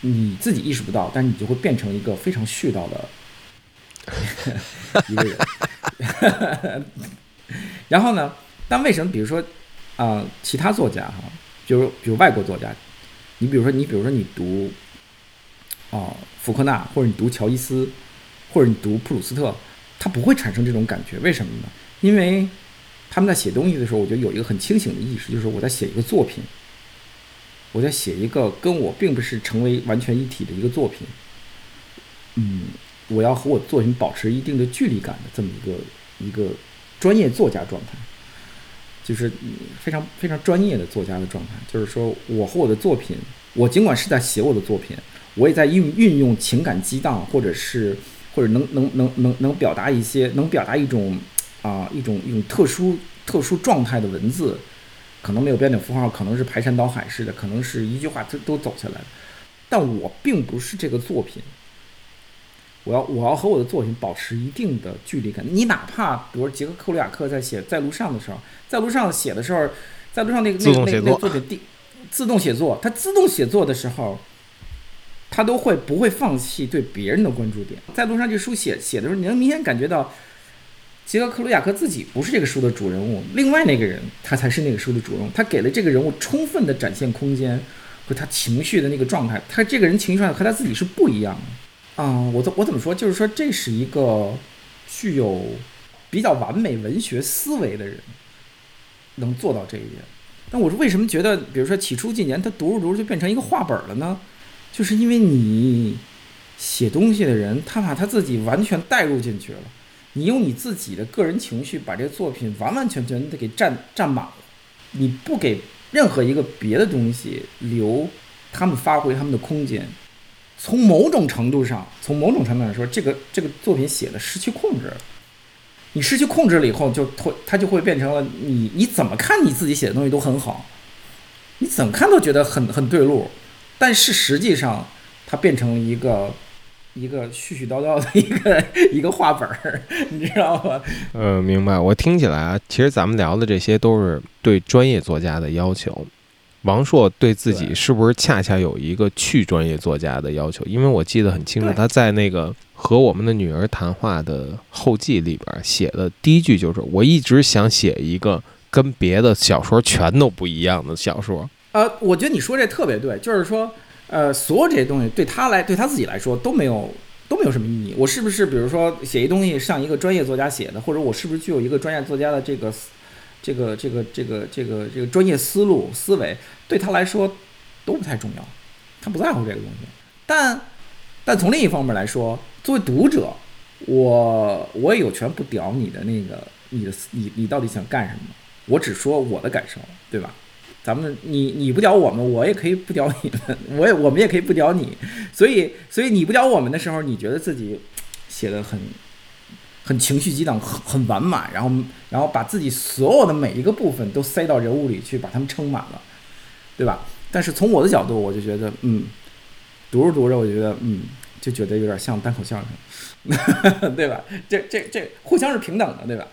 你自己意识不到，但你就会变成一个非常絮叨的一个人。然后呢？但为什么，比如说，啊，其他作家哈，就是比如外国作家，你比如说你，比如说你读，哦，福克纳，或者你读乔伊斯，或者你读普鲁斯特，他不会产生这种感觉，为什么呢？因为他们在写东西的时候，我觉得有一个很清醒的意识，就是我在写一个作品，我在写一个跟我并不是成为完全一体的一个作品，嗯，我要和我作品保持一定的距离感的这么一个一个专业作家状态。就是非常非常专业的作家的状态，就是说我和我的作品，我尽管是在写我的作品，我也在运运用情感激荡，或者是或者能能能能能表达一些能表达一种啊一种一种特殊特殊状态的文字，可能没有标点符号，可能是排山倒海式的，可能是一句话都都走下来，但我并不是这个作品。我要我要和我的作品保持一定的距离感。你哪怕比如杰克克鲁亚克在写在路上的时候，在路上写的时候，在路上那个那那那作品第自动写作，他自动写作的时候，他都会不会放弃对别人的关注点。在路上这书写写的时候，你能明显感觉到杰克克鲁亚克自己不是这个书的主人物，另外那个人他才是那个书的主人物。他给了这个人物充分的展现空间和他情绪的那个状态。他这个人情绪状态和他自己是不一样的。嗯，我怎我怎么说？就是说，这是一个具有比较完美文学思维的人能做到这一点。但我是为什么觉得，比如说起初几年他读着读着就变成一个画本了呢？就是因为你写东西的人，他把他自己完全带入进去了，你用你自己的个人情绪把这个作品完完全全的给占占满了，你不给任何一个别的东西留他们发挥他们的空间。从某种程度上，从某种程度上说，这个这个作品写的失去控制了。你失去控制了以后，就会它就会变成了你你怎么看你自己写的东西都很好，你怎么看都觉得很很对路，但是实际上它变成了一个一个絮絮叨叨的一个一个话本儿，你知道吗？呃，明白。我听起来啊，其实咱们聊的这些都是对专业作家的要求。王朔对自己是不是恰恰有一个去专业作家的要求？因为我记得很清楚，他在那个和我们的女儿谈话的后记里边写的第一句就是：“我一直想写一个跟别的小说全都不一样的小说。呃，我觉得你说这特别对，就是说，呃，所有这些东西对他来，对他自己来说都没有都没有什么意义。我是不是比如说写一东西像一个专业作家写的，或者我是不是具有一个专业作家的这个这个这个这个这个这个专业思路思维，对他来说都不太重要，他不在乎这个东西。但但从另一方面来说，作为读者，我我也有权不屌你的那个你的你你到底想干什么，我只说我的感受，对吧？咱们你你不屌我们，我也可以不屌你们，我也我们也可以不屌你，所以所以你不屌我们的时候，你觉得自己写的很很情绪激荡，很很完满，然后然后把自己所有的每一个部分都塞到人物里去，把他们撑满了，对吧？但是从我的角度，我就觉得，嗯，读着读着，我觉得，嗯，就觉得有点像单口相声，对吧？这这这互相是平等的，对吧？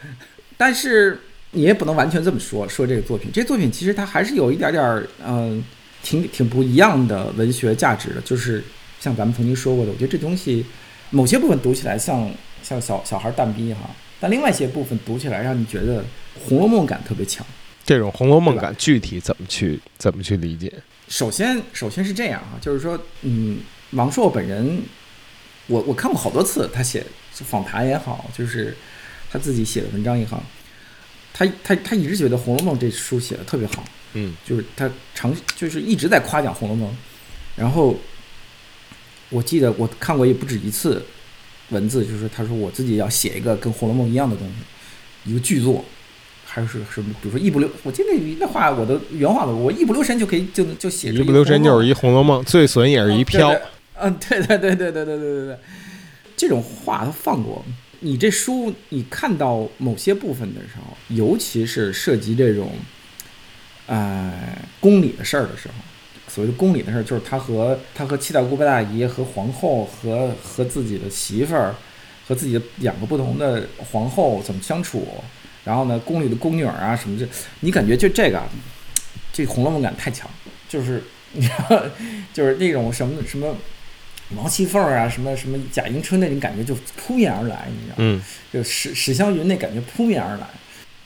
但是也不能完全这么说，说这个作品，这作品其实它还是有一点点儿，嗯、挺挺不一样的文学价值的，就是像咱们曾经说过的，我觉得这东西某些部分读起来像像小小孩蛋逼哈，但另外一些部分读起来让你觉得《红楼梦》感特别强。”这种《红楼梦感具体怎么去怎么去理解？首先，首先是这样啊，就是说，嗯，王朔本人，我我看过好多次他写访谈也好，就是他自己写的文章也好，他他他一直觉得《红楼梦》这书写的特别好，嗯就是他常就是一直在夸奖《红楼梦》，然后我记得我看过也不止一次文字，就是他说我自己要写一个跟《红楼梦》一样的东西，一个巨作。还是什么，比如说一不留，我记得有一那话，我的原话了，我一不留神就可以就就写一不留神就是一一《红楼梦》，最损也是一飘。哦嗯，对对对对对对对对对，这种话他放过。你这书你看到某些部分的时候，尤其是涉及这种，呃，宫里的事儿的时候，所谓的宫里的事儿，就是他和他和七大姑八大姨和皇后和和自己的媳妇儿和自己的两个不同的皇后怎么相处，然后呢，宫里的宫女儿啊什么这，你感觉就这个，这《红楼梦》感太强，就是，就是那种什么什么王熙凤啊，什么什么贾迎春那种感觉就扑面而来，你知道吗？嗯就史史湘云那感觉扑面而来。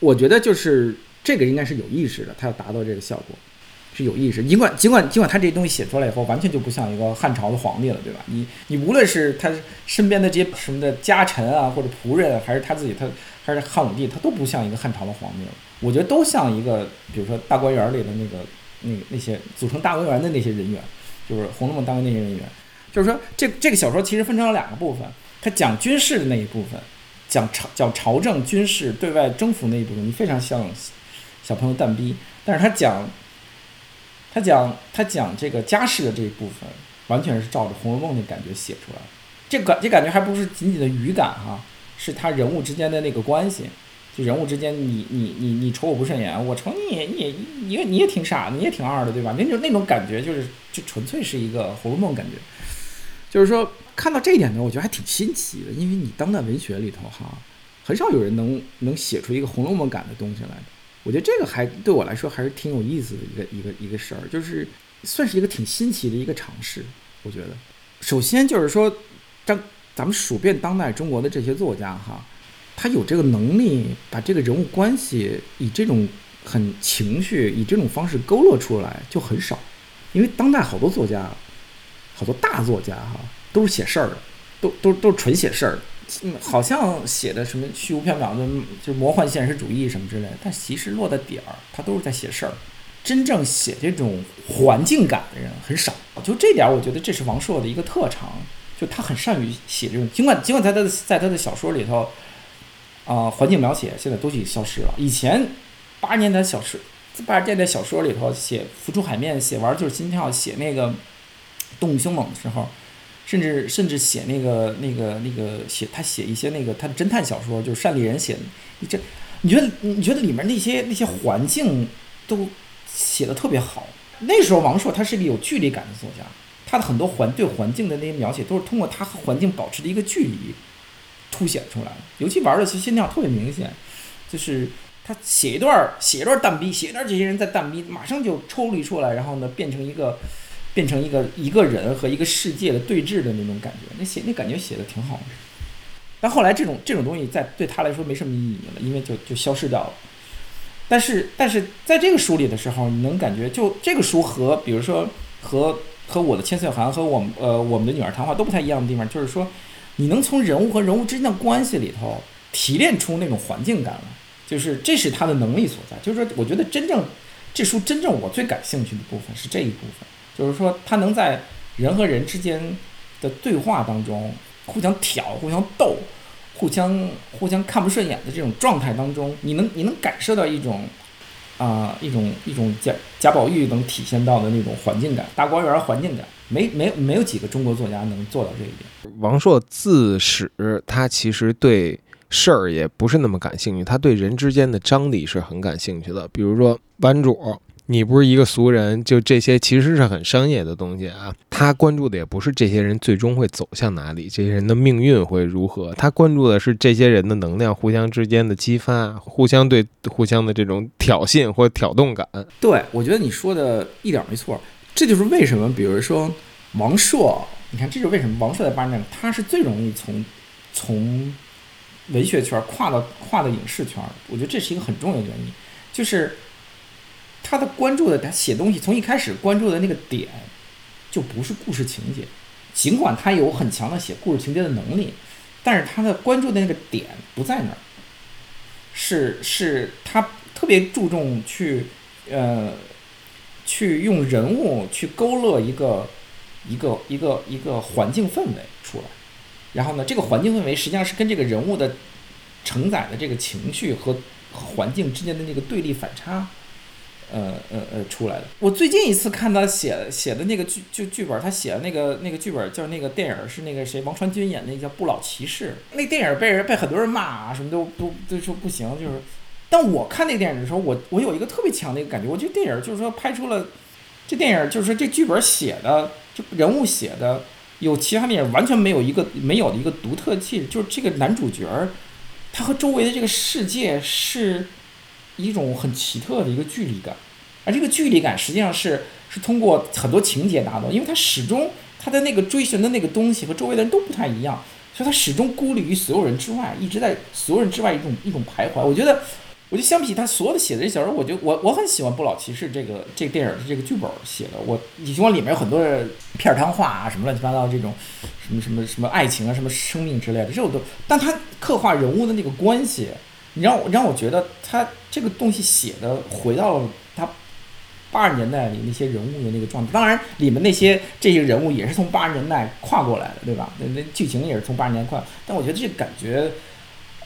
我觉得就是这个应该是有意识的，他要达到这个效果是有意识。尽管尽管尽管他这东西写出来以后，完全就不像一个汉朝的皇帝了，对吧？你你无论是他身边的这些什么的家臣啊，或者仆人，还是他自己，他还是汉武帝，他都不像一个汉朝的皇帝了。我觉得都像一个，比如说大观园里的那个那个那些组成大观园的那些人员，就是《红楼梦》当中那些人员。就是说，这这个小说其实分成了两个部分，它讲军事的那一部分，讲朝讲朝政军事对外征服那一部分，你非常像小朋友蛋逼。但是他讲，他讲他讲这个家事的这一部分，完全是照着《红楼梦》的感觉写出来的。这感这感觉还不是仅仅的语感哈，是他人物之间的那个关系。就人物之间你，你你你瞅我不顺眼，我瞅你你你你也挺傻，你也挺二的，对吧？那种那种感觉就是就纯粹是一个《红楼梦》感觉。就是说，看到这一点呢，我觉得还挺新奇的，因为你当代文学里头哈，很少有人能能写出一个《红楼梦》感的东西来的。我觉得这个还对我来说还是挺有意思的一个一个一个事儿，就是算是一个挺新奇的一个尝试。我觉得，首先就是说，当咱们数遍当代中国的这些作家哈，他有这个能力把这个人物关系以这种很情绪以这种方式勾勒出来就很少，因为当代好多作家。好多大作家哈，都是写事儿的，都都都是纯写事儿，嗯，好像写的什么虚无缥缈的，就是魔幻现实主义什么之类的，但其实落的点儿，他都是在写事儿。真正写这种环境感的人很少，就这点儿，我觉得这是王朔的一个特长，就他很善于写这种。尽管尽管在他的在他的小说里头，啊、环境描写现在都已经消失了。以前八十年代小说，八十年代小说里头写浮出海面，写完就是心跳，写那个。动物凶猛的时候，甚至甚至写那个那个那个写他写一些那个他的侦探小说，就是单立人写的。你这你觉得你觉得里面那些那些环境都写的特别好？那时候王朔他是一个有距离感的作家，他的很多环对环境的那些描写，都是通过他和环境保持的一个距离凸显出来的。尤其玩的其实心跳特别明显，就是他写一段写一段蛋逼，写一段这些人在蛋逼，马上就抽离出来，然后呢变成一个变成一个一个人和一个世界的对峙的那种感觉。那写那感觉写的挺好的。但后来这种这种东西在对他来说没什么意义了，因为就就消失掉了。但是但是在这个书里的时候，你能感觉就这个书和比如说和和我的千岁寒和我们呃我们的女儿谈话都不太一样的地方，就是说你能从人物和人物之间的关系里头提炼出那种环境感来，就是这是他的能力所在。就是说，我觉得真正这书真正我最感兴趣的部分是这一部分，就是说他能在人和人之间的对话当中。互相挑、互相斗、互相互相看不顺眼的这种状态当中，你能你能感受到一种啊一种一种贾贾宝玉能体现到的那种环境感，大观园环境感，没没没有几个中国作家能做到这一点。王朔自始他其实对事儿也不是那么感兴趣，他对人之间的张力是很感兴趣的，比如说班主。你不是一个俗人，就这些其实是很商业的东西啊。他关注的也不是这些人最终会走向哪里，这些人的命运会如何。他关注的是这些人的能量互相之间的激发，互相对互相的这种挑衅或挑动感。对，我觉得你说的一点没错。这就是为什么，比如说王朔，你看，这就是为什么王朔在八十年代他是最容易从从文学圈跨到跨到影视圈。我觉得这是一个很重要的原因，就是。他的关注的，他写东西从一开始关注的那个点，就不是故事情节，尽管他有很强的写故事情节的能力，但是他的关注的那个点不在那儿，是是他特别注重去呃，去用人物去勾勒一个一个一个一个环境氛围出来，然后呢，这个环境氛围实际上是跟这个人物的承载的这个情绪和环境之间的那个对立反差。呃呃呃，出来的。我最近一次看他写写的那个剧就剧本，他写的那个那个剧本叫那个电影是那个谁王传君演的，那叫《不老骑士》。那电影被人被很多人骂啊，什么都都都说不行。就是，但我看那电影的时候，我我有一个特别强的一个感觉，我觉得电影就是说拍出了，这电影就是说这剧本写的，就人物写的，有其他电影完全没有一个没有的一个独特气质。就是这个男主角，他和周围的这个世界是。一种很奇特的一个距离感，而这个距离感实际上是是通过很多情节达到，因为他始终他的那个追寻的那个东西和周围的人都不太一样，所以他始终孤立于所有人之外，一直在所有人之外一种一种徘徊。我觉得，我就相比他所有的写的这小说，我就我我很喜欢《不老骑士》这个这个电影的这个剧本写的，我你尽管里面有很多片儿汤话啊，什么乱七八糟这种什么什么什么爱情啊，什么生命之类的，这我都，但他刻画人物的那个关系。你让我让我觉得他这个东西写的回到了他八十年代里那些人物的那个状态，当然里面那些这些人物也是从八十年代跨过来的，对吧？那那剧情也是从八十年代跨，但我觉得这感觉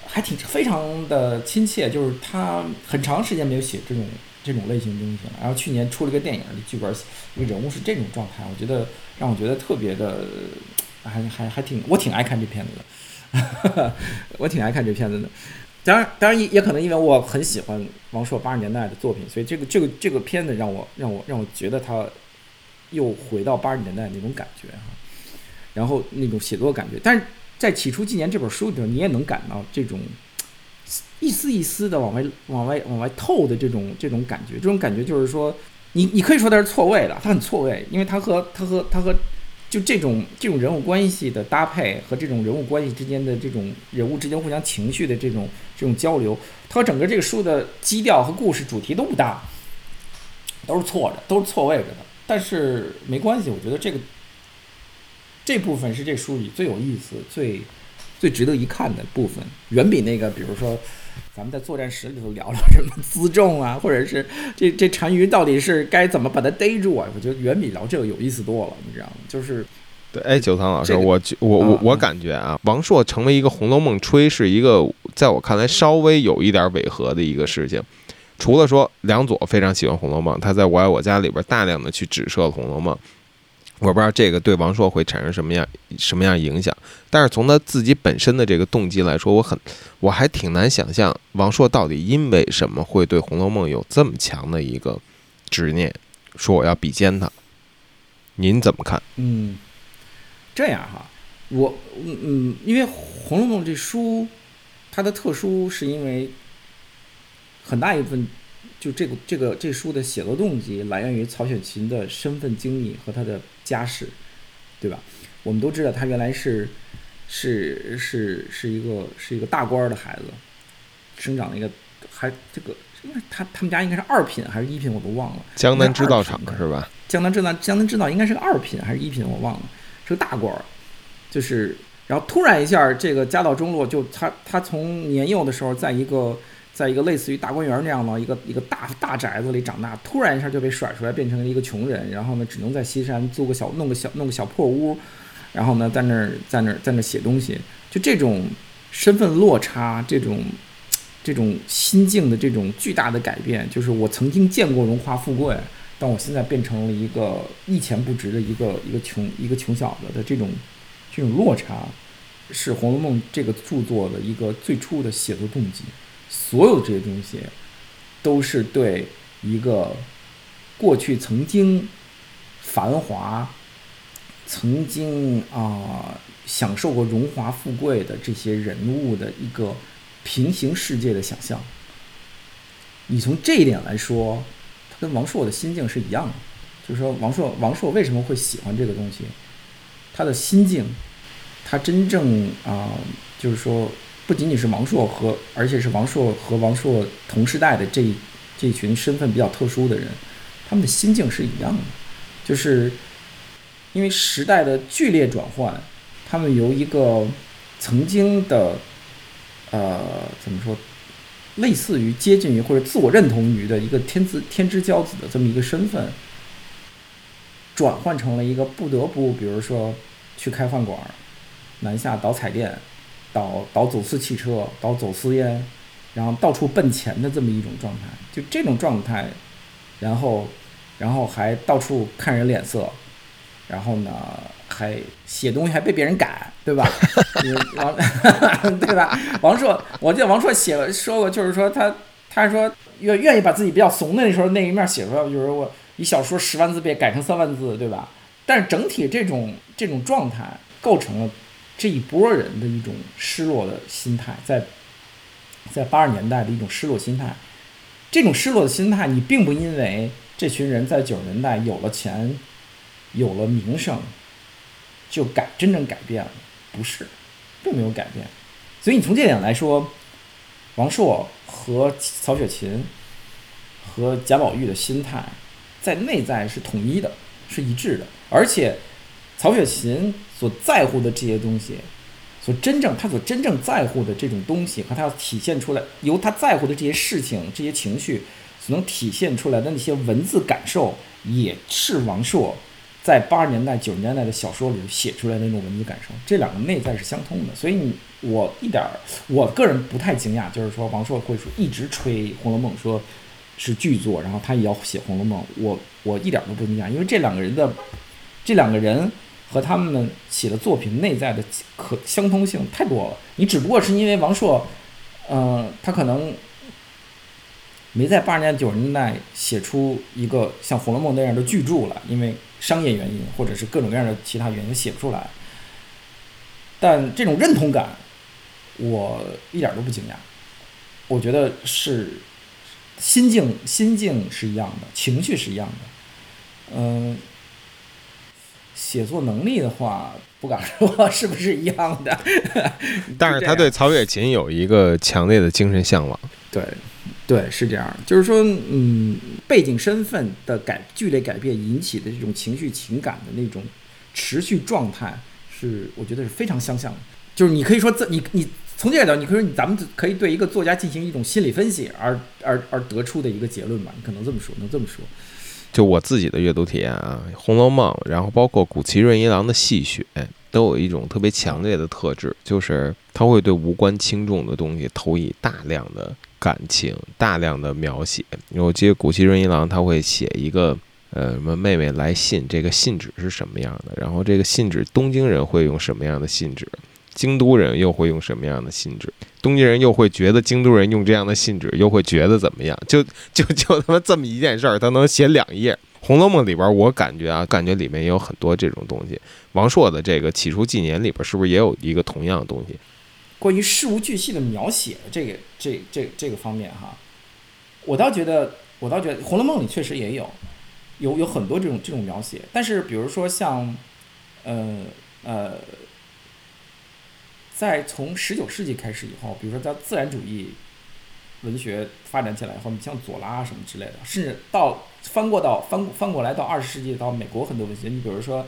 还挺非常的亲切，就是他很长时间没有写这种这种类型东西了。然后去年出了个电影，剧本那个人物是这种状态，我觉得让我觉得特别的，还还还挺我挺爱看这片子的，我挺爱看这片子的。当然，当然也也可能因为我很喜欢王朔八十年代的作品，所以这个这个这个片子让我让我让我觉得他又回到八十年代那种感觉哈，然后那种写作感觉。但是在起初纪年这本书里头，你也能感到这种一丝一丝的往外往外往外透的这种这种感觉。这种感觉就是说，你你可以说它是错位的，它很错位，因为它和它和它和。就这种这种人物关系的搭配和这种人物关系之间的这种人物之间互相情绪的这种这种交流，它和整个这个书的基调和故事主题都不搭，都是错的，都是错位着的。但是没关系，我觉得这个这部分是这书里最有意思、最最值得一看的部分，远比那个比如说。咱们在作战室里头聊聊什么辎重啊，或者是这这单于到底是该怎么把它逮住啊？我觉得远比聊这个有意思多了，你知道吗？就是，对，哎，九仓老师，我我我我感觉啊，王朔成为一个《红楼梦》吹是一个在我看来稍微有一点违和的一个事情。除了说梁左非常喜欢《红楼梦》，他在我爱我家里边大量的去指涉《红楼梦》。我不知道这个对王朔会产生什么样什么样影响，但是从他自己本身的这个动机来说，我很我还挺难想象王朔到底因为什么会对《红楼梦》有这么强的一个执念，说我要比肩他。您怎么看？嗯，这样哈，我嗯嗯，因为《红楼梦》这书它的特殊是因为很大一部分就这个这个这书的写作动机来源于曹雪芹的身份经历和他的家世，对吧？我们都知道他原来是是是是一个是一个大官的孩子，生长了一个还这个，应该他他们家应该是二品还是一品我都忘了。江南制造厂是吧？江南制造江南制造应该是个二品还是一品我忘了，是个大官儿，就是然后突然一下这个家道中落，就他他从年幼的时候在一个在一个类似于大观园那样的一个一个大大宅子里长大，突然一下就被甩出来变成了一个穷人，然后呢只能在西山租个小弄个小弄个小破屋。然后呢，在那儿，在那儿，在那儿写东西，就这种身份落差，这种这种心境的这种巨大的改变，就是我曾经见过荣华富贵，但我现在变成了一个一钱不值的一个一个穷一个穷小子的这种这种落差，是《红楼梦》这个著作的一个最初的写作动机。所有这些东西，都是对一个过去曾经繁华。曾经啊，享受过荣华富贵的这些人物的一个平行世界的想象。你从这一点来说，他跟王朔的心境是一样的。就是说，王朔，王朔为什么会喜欢这个东西？他的心境，他真正啊，就是说，不仅仅是王朔和，而且是王朔和王朔同时代的这这群身份比较特殊的人，他们的心境是一样的，就是。因为时代的剧烈转换，他们由一个曾经的，呃，怎么说，类似于接近于或者自我认同于的一个天之天之骄子的这么一个身份，转换成了一个不得不，比如说去开饭馆，南下倒彩电，倒倒走私汽车，倒走私烟，然后到处奔钱的这么一种状态。就这种状态，然后，然后还到处看人脸色。然后呢，还写东西还被别人改，对吧？王，对吧？王朔，我记得王朔写说过，就是说他，他说愿愿意把自己比较怂的那时候那一面写出来，就是我一小说十万字被改成三万字，对吧？但是整体这种这种状态构成了这一波人的一种失落的心态，在在八十年代的一种失落心态。这种失落的心态，你并不因为这群人在九十年代有了钱。有了名声，就改真正改变了，不是，并没有改变。所以你从这点来说，王朔和曹雪芹和贾宝玉的心态在内在是统一的，是一致的。而且，曹雪芹所在乎的这些东西，所真正他所真正在乎的这种东西，和他要体现出来，由他在乎的这些事情、这些情绪所能体现出来的那些文字感受，也是王朔。在八十年代、九十年代的小说里写出来的那种文字感受，这两个内在是相通的，所以你我一点儿，我个人不太惊讶，就是说王朔会说一直吹《红楼梦》，说是巨作，然后他也要写《红楼梦》，我我一点都不惊讶，因为这两个人的这两个人和他们写的作品内在的可相通性太多了，你只不过是因为王朔，嗯，他可能没在八十年代、九十年代写出一个像《红楼梦》那样的巨著了，因为。商业原因，或者是各种各样的其他原因写不出来，但这种认同感，我一点都不惊讶。我觉得是心境心境是一样的，情绪是一样的。嗯，写作能力的话，不敢说是不是一样的。但是他对曹雪芹有一个强烈的精神向往。对。对，是这样，就是说，嗯，背景身份的改剧烈改变引起的这种情绪情感的那种持续状态，是我觉得是非常相像的。就是你可以说，这你你从这个角度，你可以说，咱们可以对一个作家进行一种心理分析，而而而得出的一个结论吧？你可能这么说，能这么说。就我自己的阅读体验啊，《红楼梦》，然后包括谷崎润一郎的戏谑，都有一种特别强烈的特质，就是他会对无关轻重的东西投以大量的。感情大量的描写，我记得古奇润一郎他会写一个呃什么妹妹来信，这个信纸是什么样的？然后这个信纸东京人会用什么样的信纸？京都人又会用什么样的信纸？东京人又会觉得京都人用这样的信纸又会觉得怎么样？就就就他妈这么一件事儿，他能写两页。红楼梦》里边，我感觉啊，感觉里面也有很多这种东西。王朔的这个《起初纪年》里边，是不是也有一个同样的东西？关于事无巨细的描写，这个这这这个方面哈，我倒觉得，我倒觉得《红楼梦》里确实也有，有有很多这种这种描写。但是，比如说像，呃呃，在从十九世纪开始以后，比如说在自然主义文学发展起来以后，你像左拉什么之类的，甚至到翻过到翻翻过来到二十世纪到美国很多文学，你比如说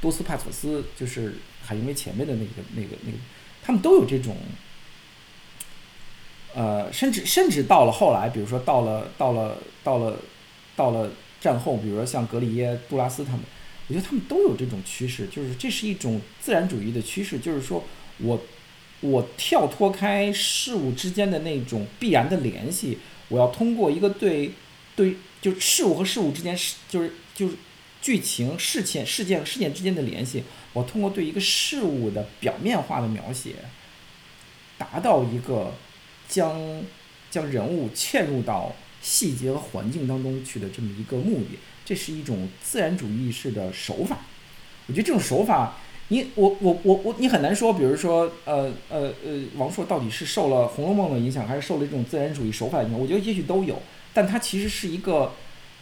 多斯派索斯，就是海明威前面的那个那个那个，他们都有这种，呃，甚至甚至到了后来，比如说到了到了到了到了战后，比如说像格里耶、杜拉斯他们，我觉得他们都有这种趋势，就是这是一种自然主义的趋势，就是说。我，我跳脱开事物之间的那种必然的联系，我要通过一个对，对，就事物和事物之间是，就是就是剧情事件事件和事件之间的联系，我通过对一个事物的表面化的描写，达到一个将将人物嵌入到细节和环境当中去的这么一个目的，这是一种自然主义式的手法。我觉得这种手法。你我我我我你很难说，比如说呃呃呃，王朔到底是受了《红楼梦》的影响，还是受了这种自然主义手法的影响？我觉得也许都有，但他其实是一个，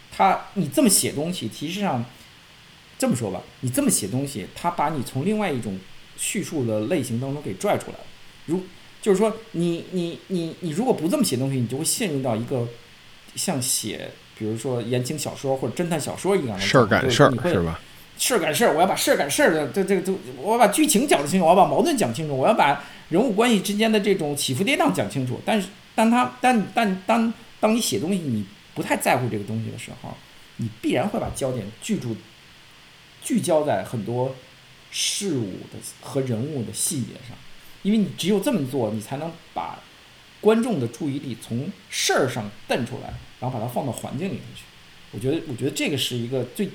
他你这么写东西，其实上这么说吧，你这么写东西，他把你从另外一种叙述的类型当中给拽出来了。如就是说，你你你你如果不这么写东西，你就会陷入到一个像写比如说言情小说或者侦探小说一样的事儿赶事儿是吧？事儿赶事儿，我要把事儿赶事儿的，这这个都，我把剧情讲得清楚，我要把矛盾讲清楚，我要把人物关系之间的这种起伏跌宕讲清楚。但是，当他，但但当当你写东西，你不太在乎这个东西的时候，你必然会把焦点聚住，聚焦在很多事物的和人物的细节上，因为你只有这么做，你才能把观众的注意力从事儿上瞪出来，然后把它放到环境里面去。我觉得，我觉得这个是一个最。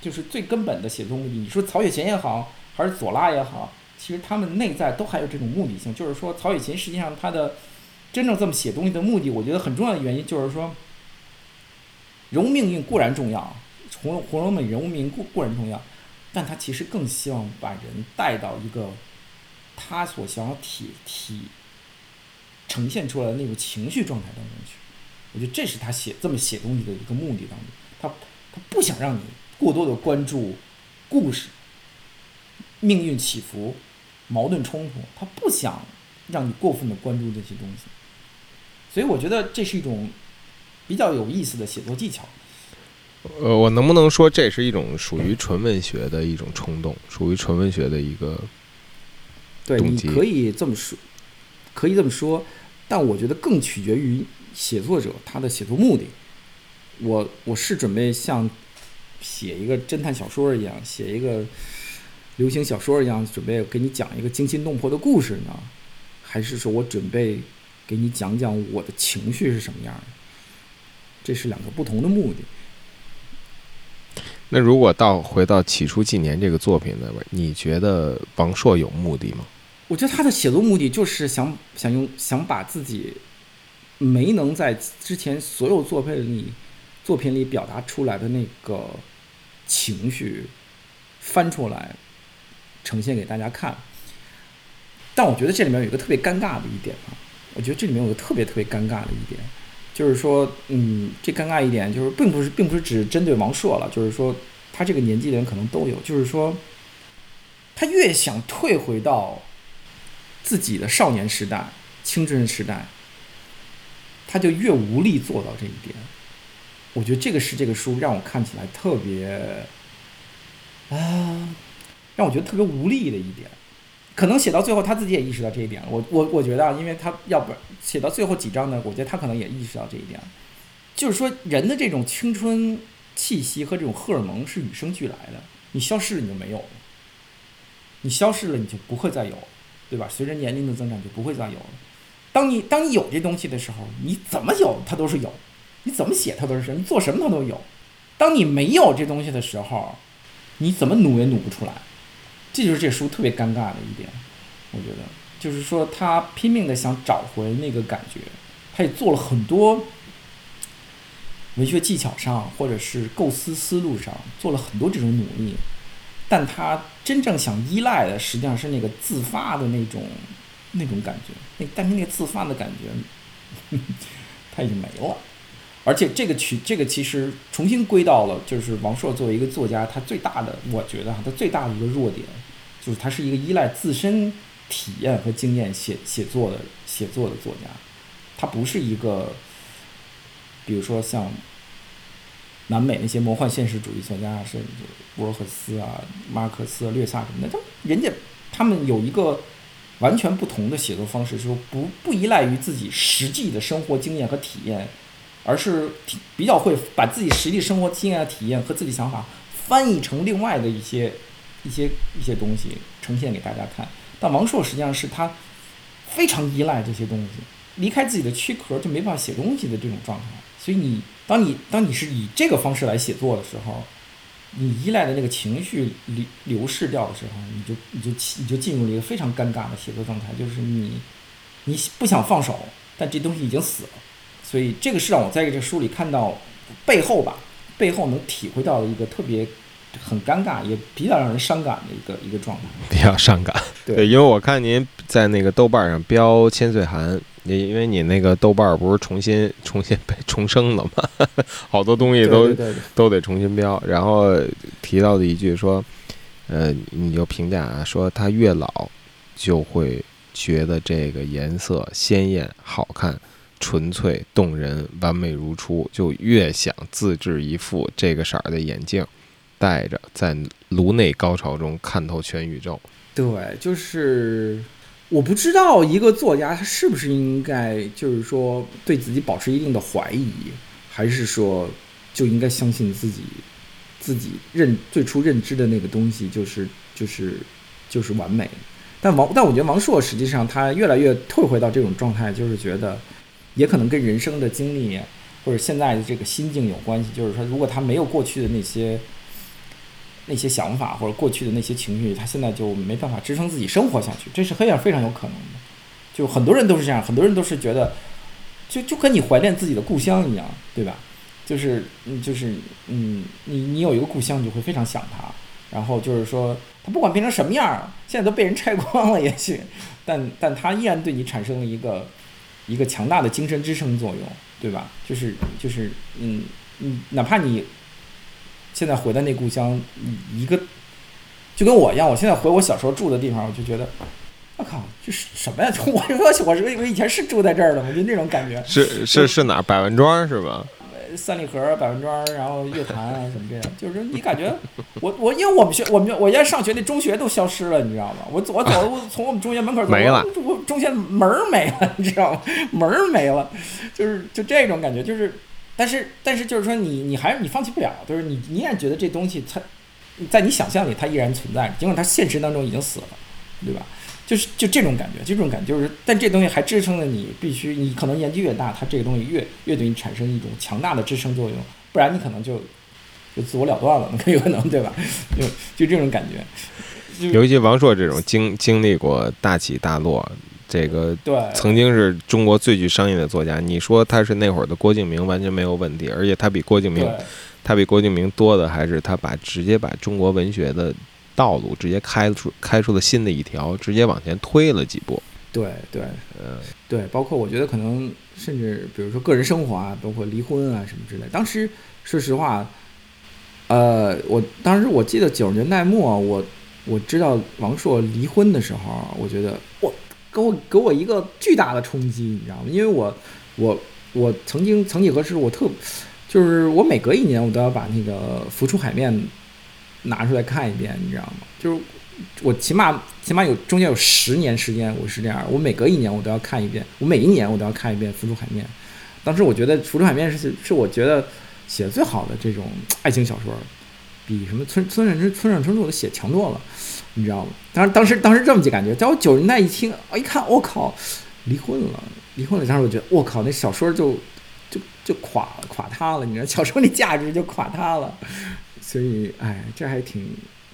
就是最根本的写作目的。你说曹雪芹也好，还是左拉也好，其实他们内在都还有这种目的性。就是说，曹雪芹实际上他的真正这么写东西的目的，我觉得很重要的原因就是说，人物命运固然重要，《红红楼梦》人物命运固固然重要，但他其实更希望把人带到一个他所想要体体呈现出来的那种情绪状态当中去。我觉得这是他写这么写东西的一个目的当中，他他不想让你。过多的关注故事、命运起伏、矛盾冲突，他不想让你过分的关注这些东西，所以我觉得这是一种比较有意思的写作技巧。呃，我能不能说这是一种属于纯文学的一种冲动，属于纯文学的一个对，你可以这么说，可以这么说，但我觉得更取决于写作者他的写作目的。我我是准备像。写一个侦探小说一样，写一个流行小说一样，准备给你讲一个惊心动魄的故事呢，还是说我准备给你讲讲我的情绪是什么样的？这是两个不同的目的。那如果到回到起初纪年这个作品呢？你觉得王朔有目的吗？我觉得他的写作目的就是想想用想把自己没能在之前所有作品里作品里表达出来的那个。情绪翻出来呈现给大家看，但我觉得这里面有一个特别尴尬的一点啊，我觉得这里面有个特别特别尴尬的一点，就是说，嗯，这尴尬一点就是并不是并不是只针对王朔了，就是说他这个年纪的人可能都有，就是说他越想退回到自己的少年时代、青春时代，他就越无力做到这一点。我觉得这个是这个书让我看起来特别，啊，让我觉得特别无力的一点。可能写到最后他自己也意识到这一点了。我我我觉得啊，因为他要不写到最后几章呢，我觉得他可能也意识到这一点。就是说，人的这种青春气息和这种荷尔蒙是与生俱来的，你消失了你就没有了，你消失了你就不会再有，对吧？随着年龄的增长就不会再有了。当你当你有这东西的时候，你怎么有它都是有。你怎么写它都是，你做什么它都有。当你没有这东西的时候，你怎么努也努不出来。这就是这书特别尴尬的一点，我觉得，就是说他拼命的想找回那个感觉，他也做了很多，文学技巧上或者是构思思路上做了很多这种努力，但他真正想依赖的实际上是那个自发的那种那种感觉，那但是那个自发的感觉，他已经没了。而且这个曲，这个其实重新归到了，就是王朔作为一个作家，他最大的，我觉得哈，他最大的一个弱点，就是他是一个依赖自身体验和经验写写作的写作的作家，他不是一个，比如说像南美那些魔幻现实主义作家，是博尔赫斯啊、马克思、略萨什么的，他人家他们有一个完全不同的写作方式，说不不依赖于自己实际的生活经验和体验。而是比较会把自己实际生活经验的、体验和自己想法翻译成另外的一些、一些、一些东西呈现给大家看。但王朔实际上是他非常依赖这些东西，离开自己的躯壳就没办法写东西的这种状态。所以你当你当你是以这个方式来写作的时候，你依赖的那个情绪流流逝掉的时候，你就你就你就进入了一个非常尴尬的写作状态，就是你你不想放手，但这东西已经死了。所以这个是让我在这书里看到背后吧，背后能体会到的一个特别很尴尬，也比较让人伤感的一个一个状态。比较伤感，对，因为我看您在那个豆瓣上标千岁寒，也因为你那个豆瓣不是重新 重新被重生了吗？好多东西都都得重新标。然后提到的一句说，呃，你就评价啊说他越老就会觉得这个颜色鲜艳好看。纯粹动人，完美如初，就越想自制一副这个色儿的眼镜，戴着在颅内高潮中看透全宇宙。对，就是我不知道一个作家他是不是应该，就是说对自己保持一定的怀疑，还是说就应该相信自己自己认最初认知的那个东西就是就是就是完美。但王，但我觉得王朔实际上他越来越退回到这种状态，就是觉得。也可能跟人生的经历或者现在的这个心境有关系。就是说，如果他没有过去的那些那些想法或者过去的那些情绪，他现在就没办法支撑自己生活下去。这是非常非常有可能的。就很多人都是这样，很多人都是觉得，就就跟你怀念自己的故乡一样，对吧？就是，就是嗯，你你有一个故乡，你就会非常想他。然后就是说，他不管变成什么样，现在都被人拆光了，也许，但但他依然对你产生了一个。一个强大的精神支撑作用，对吧？就是就是，嗯嗯，哪怕你现在回到那故乡，一个就跟我一样，我现在回我小时候住的地方，我就觉得，我靠，这是什么呀？我我我我以前是住在这儿的，我就那种感觉。是是是哪？百万庄是吧？三里河、百万庄，然后乐坛啊，什么这样，就是你感觉我我，因为我们学我们我原来上学那中学都消失了，你知道吗？我我走从我们中学门口走，没了，我中学门儿没了，你知道吗？门儿没了，就是就这种感觉，就是，但是但是就是说你你还是你放弃不了，就是你你依然觉得这东西它在你想象里它依然存在，尽管它现实当中已经死了，对吧？就是就这种感觉，就这种感觉，就是，但这东西还支撑着你，必须你可能年纪越大，它这个东西越越对你产生一种强大的支撑作用，不然你可能就就自我了断了，有可能对吧？就就这种感觉。尤其王朔这种经经历过大起大落，这个对曾经是中国最具商业的作家，你说他是那会儿的郭敬明完全没有问题，而且他比郭敬明他比郭敬明多的还是他把直接把中国文学的。道路直接开出开出了新的一条，直接往前推了几步。对对，呃，对，包括我觉得可能甚至比如说个人生活啊，包括离婚啊什么之类。当时说实话，呃，我当时我记得九十年代末，我我知道王朔离婚的时候，我觉得我给我给我一个巨大的冲击，你知道吗？因为我我我曾经曾几何时，我特就是我每隔一年我都要把那个浮出海面。拿出来看一遍，你知道吗？就是我起码起码有中间有十年时间，我是这样，我每隔一年我都要看一遍，我每一年我都要看一遍《浮出海面》。当时我觉得《浮出海面》是是我觉得写最好的这种爱情小说，比什么村村上春村上春树的写强多了，你知道吗？当时当时当时这么几感觉，在我九十年代一听，我一看，我靠，离婚了，离婚了，当时我觉得，我靠，那小说就就就垮了，垮塌了，你知道，小说那价值就垮塌了。所以，哎，这还挺，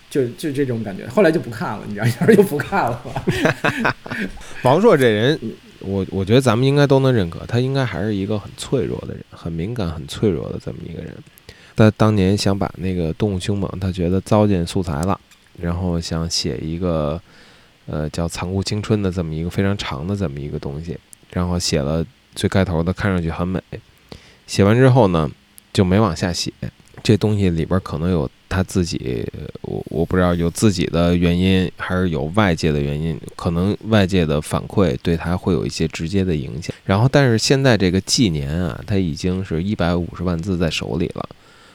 就就这种感觉。后来就不看了，你知道，有时候就不看了。王朔这人我我觉得咱们应该都能认可，他应该还是一个很脆弱的人，很敏感、很脆弱的这么一个人。他当年想把那个《动物凶猛》，他觉得糟践素材了，然后想写一个呃叫《残酷青春》的这么一个非常长的这么一个东西，然后写了最开头的，看上去很美。写完之后呢，就没往下写。这东西里边可能有他自己，我我不知道有自己的原因，还是有外界的原因。可能外界的反馈对他会有一些直接的影响。然后，但是现在这个纪年啊，他已经是一百五十万字在手里了，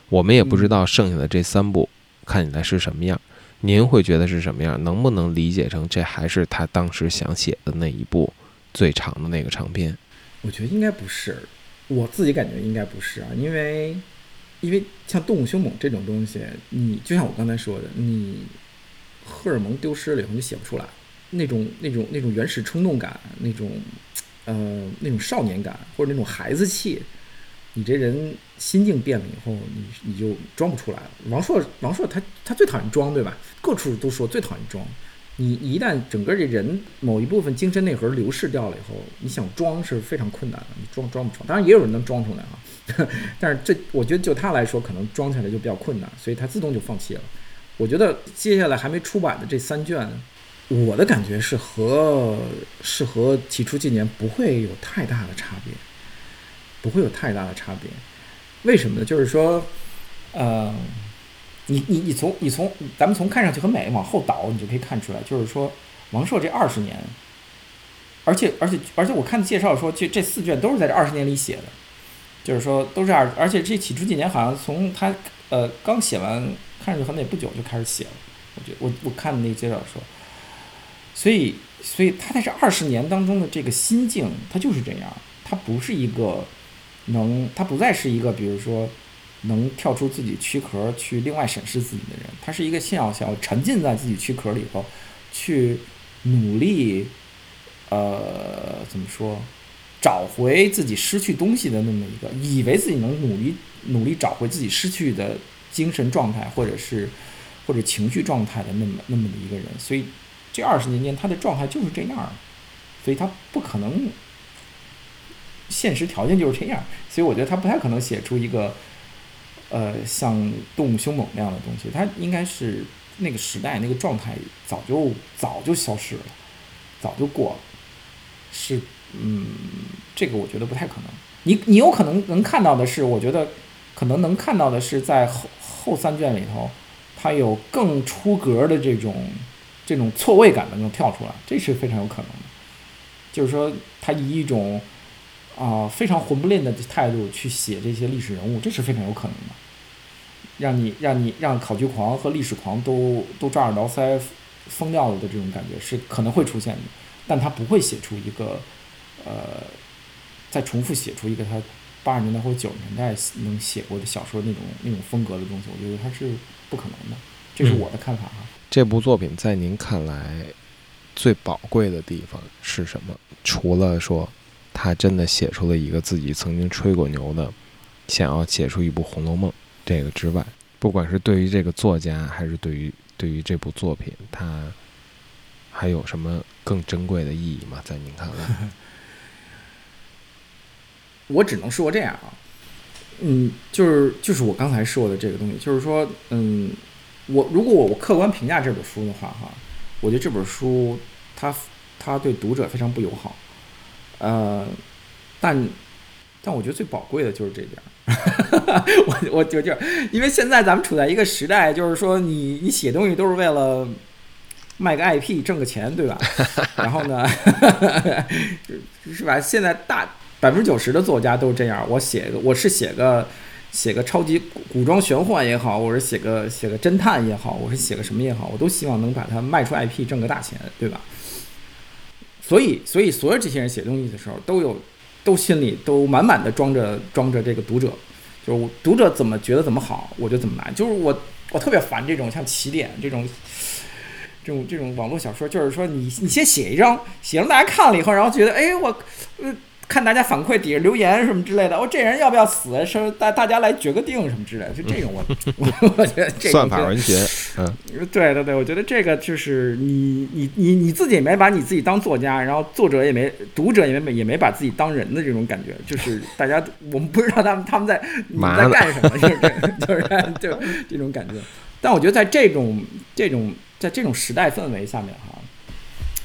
我们也不知道剩下的这三部看起来是什么样。您会觉得是什么样？能不能理解成这还是他当时想写的那一部最长的那个长篇？我觉得应该不是，我自己感觉应该不是啊，因为。因为像动物凶猛这种东西，你就像我刚才说的，你荷尔蒙丢失了以后，你写不出来那种那种那种原始冲动感，那种呃那种少年感或者那种孩子气，你这人心境变了以后，你你就装不出来了。王朔王朔他他最讨厌装，对吧？各处都说最讨厌装。你一旦整个这人某一部分精神内核流逝掉了以后，你想装是非常困难的，你装装不出来。当然也有人能装出来啊，但是这我觉得就他来说，可能装起来就比较困难，所以他自动就放弃了。我觉得接下来还没出版的这三卷，我的感觉是和是和起初几年不会有太大的差别，不会有太大的差别。为什么呢？就是说，呃。你你你从你从咱们从看上去很美往后倒，你就可以看出来，就是说王朔这二十年，而且而且而且我看的介绍说，这这四卷都是在这二十年里写的，就是说都是二，而且这起初几年好像从他呃刚写完看上去很美不久就开始写了，我觉我我看的那介绍说，所以所以他在这二十年当中的这个心境，他就是这样，他不是一个能，他不再是一个比如说。能跳出自己躯壳去另外审视自己的人，他是一个信要想要沉浸在自己躯壳里头，去努力，呃，怎么说，找回自己失去东西的那么一个，以为自己能努力努力找回自己失去的精神状态，或者是或者情绪状态的那么那么的一个人。所以这二十年间他的状态就是这样，所以他不可能，现实条件就是这样，所以我觉得他不太可能写出一个。呃，像《动物凶猛》那样的东西，他应该是那个时代那个状态早就早就消失了，早就过了。是，嗯，这个我觉得不太可能。你你有可能能看到的是，我觉得可能能看到的是，在后后三卷里头，它有更出格的这种这种错位感的能跳出来，这是非常有可能的。就是说，他以一种。啊，非常混不吝的态度去写这些历史人物，这是非常有可能的。让你让你让考据狂和历史狂都都抓耳挠腮、疯掉了的这种感觉是可能会出现的，但他不会写出一个呃，再重复写出一个他八十年代或者九十年代能写过的小说那种那种风格的东西，我觉得他是不可能的。这是我的看法哈。这部作品在您看来最宝贵的地方是什么？除了说。他真的写出了一个自己曾经吹过牛的，想要写出一部《红楼梦》这个之外，不管是对于这个作家，还是对于对于这部作品，他还有什么更珍贵的意义吗？在您看来？我只能说这样啊，嗯，就是就是我刚才说的这个东西，就是说，嗯，我如果我我客观评价这本书的话，哈，我觉得这本书它它对读者非常不友好。呃，但但我觉得最宝贵的就是这点儿，我我就就因为现在咱们处在一个时代，就是说你你写东西都是为了卖个 IP 挣个钱，对吧？然后呢，是吧？现在大百分之九十的作家都这样，我写个我是写个写个超级古装玄幻也好，我是写个写个侦探也好，我是写个什么也好，我都希望能把它卖出 IP 挣个大钱，对吧？所以，所以所有这些人写东西的时候，都有，都心里都满满的装着装着这个读者，就是我读者怎么觉得怎么好，我就怎么来。就是我，我特别烦这种像起点这种，这种这种网络小说，就是说你你先写一张，写让大家看了以后，然后觉得哎我，呃看大家反馈底下留言什么之类的，哦，这人要不要死？说大大家来决个定什么之类的，就这种我我 我觉得这个算法文学，嗯，对对对，我觉得这个就是你你你你自己也没把你自己当作家，然后作者也没读者也没也没把自己当人的这种感觉，就是大家我们不知道他们他们在你们在干什么，就是就是就这种感觉。但我觉得在这种这种在这种时代氛围下面哈，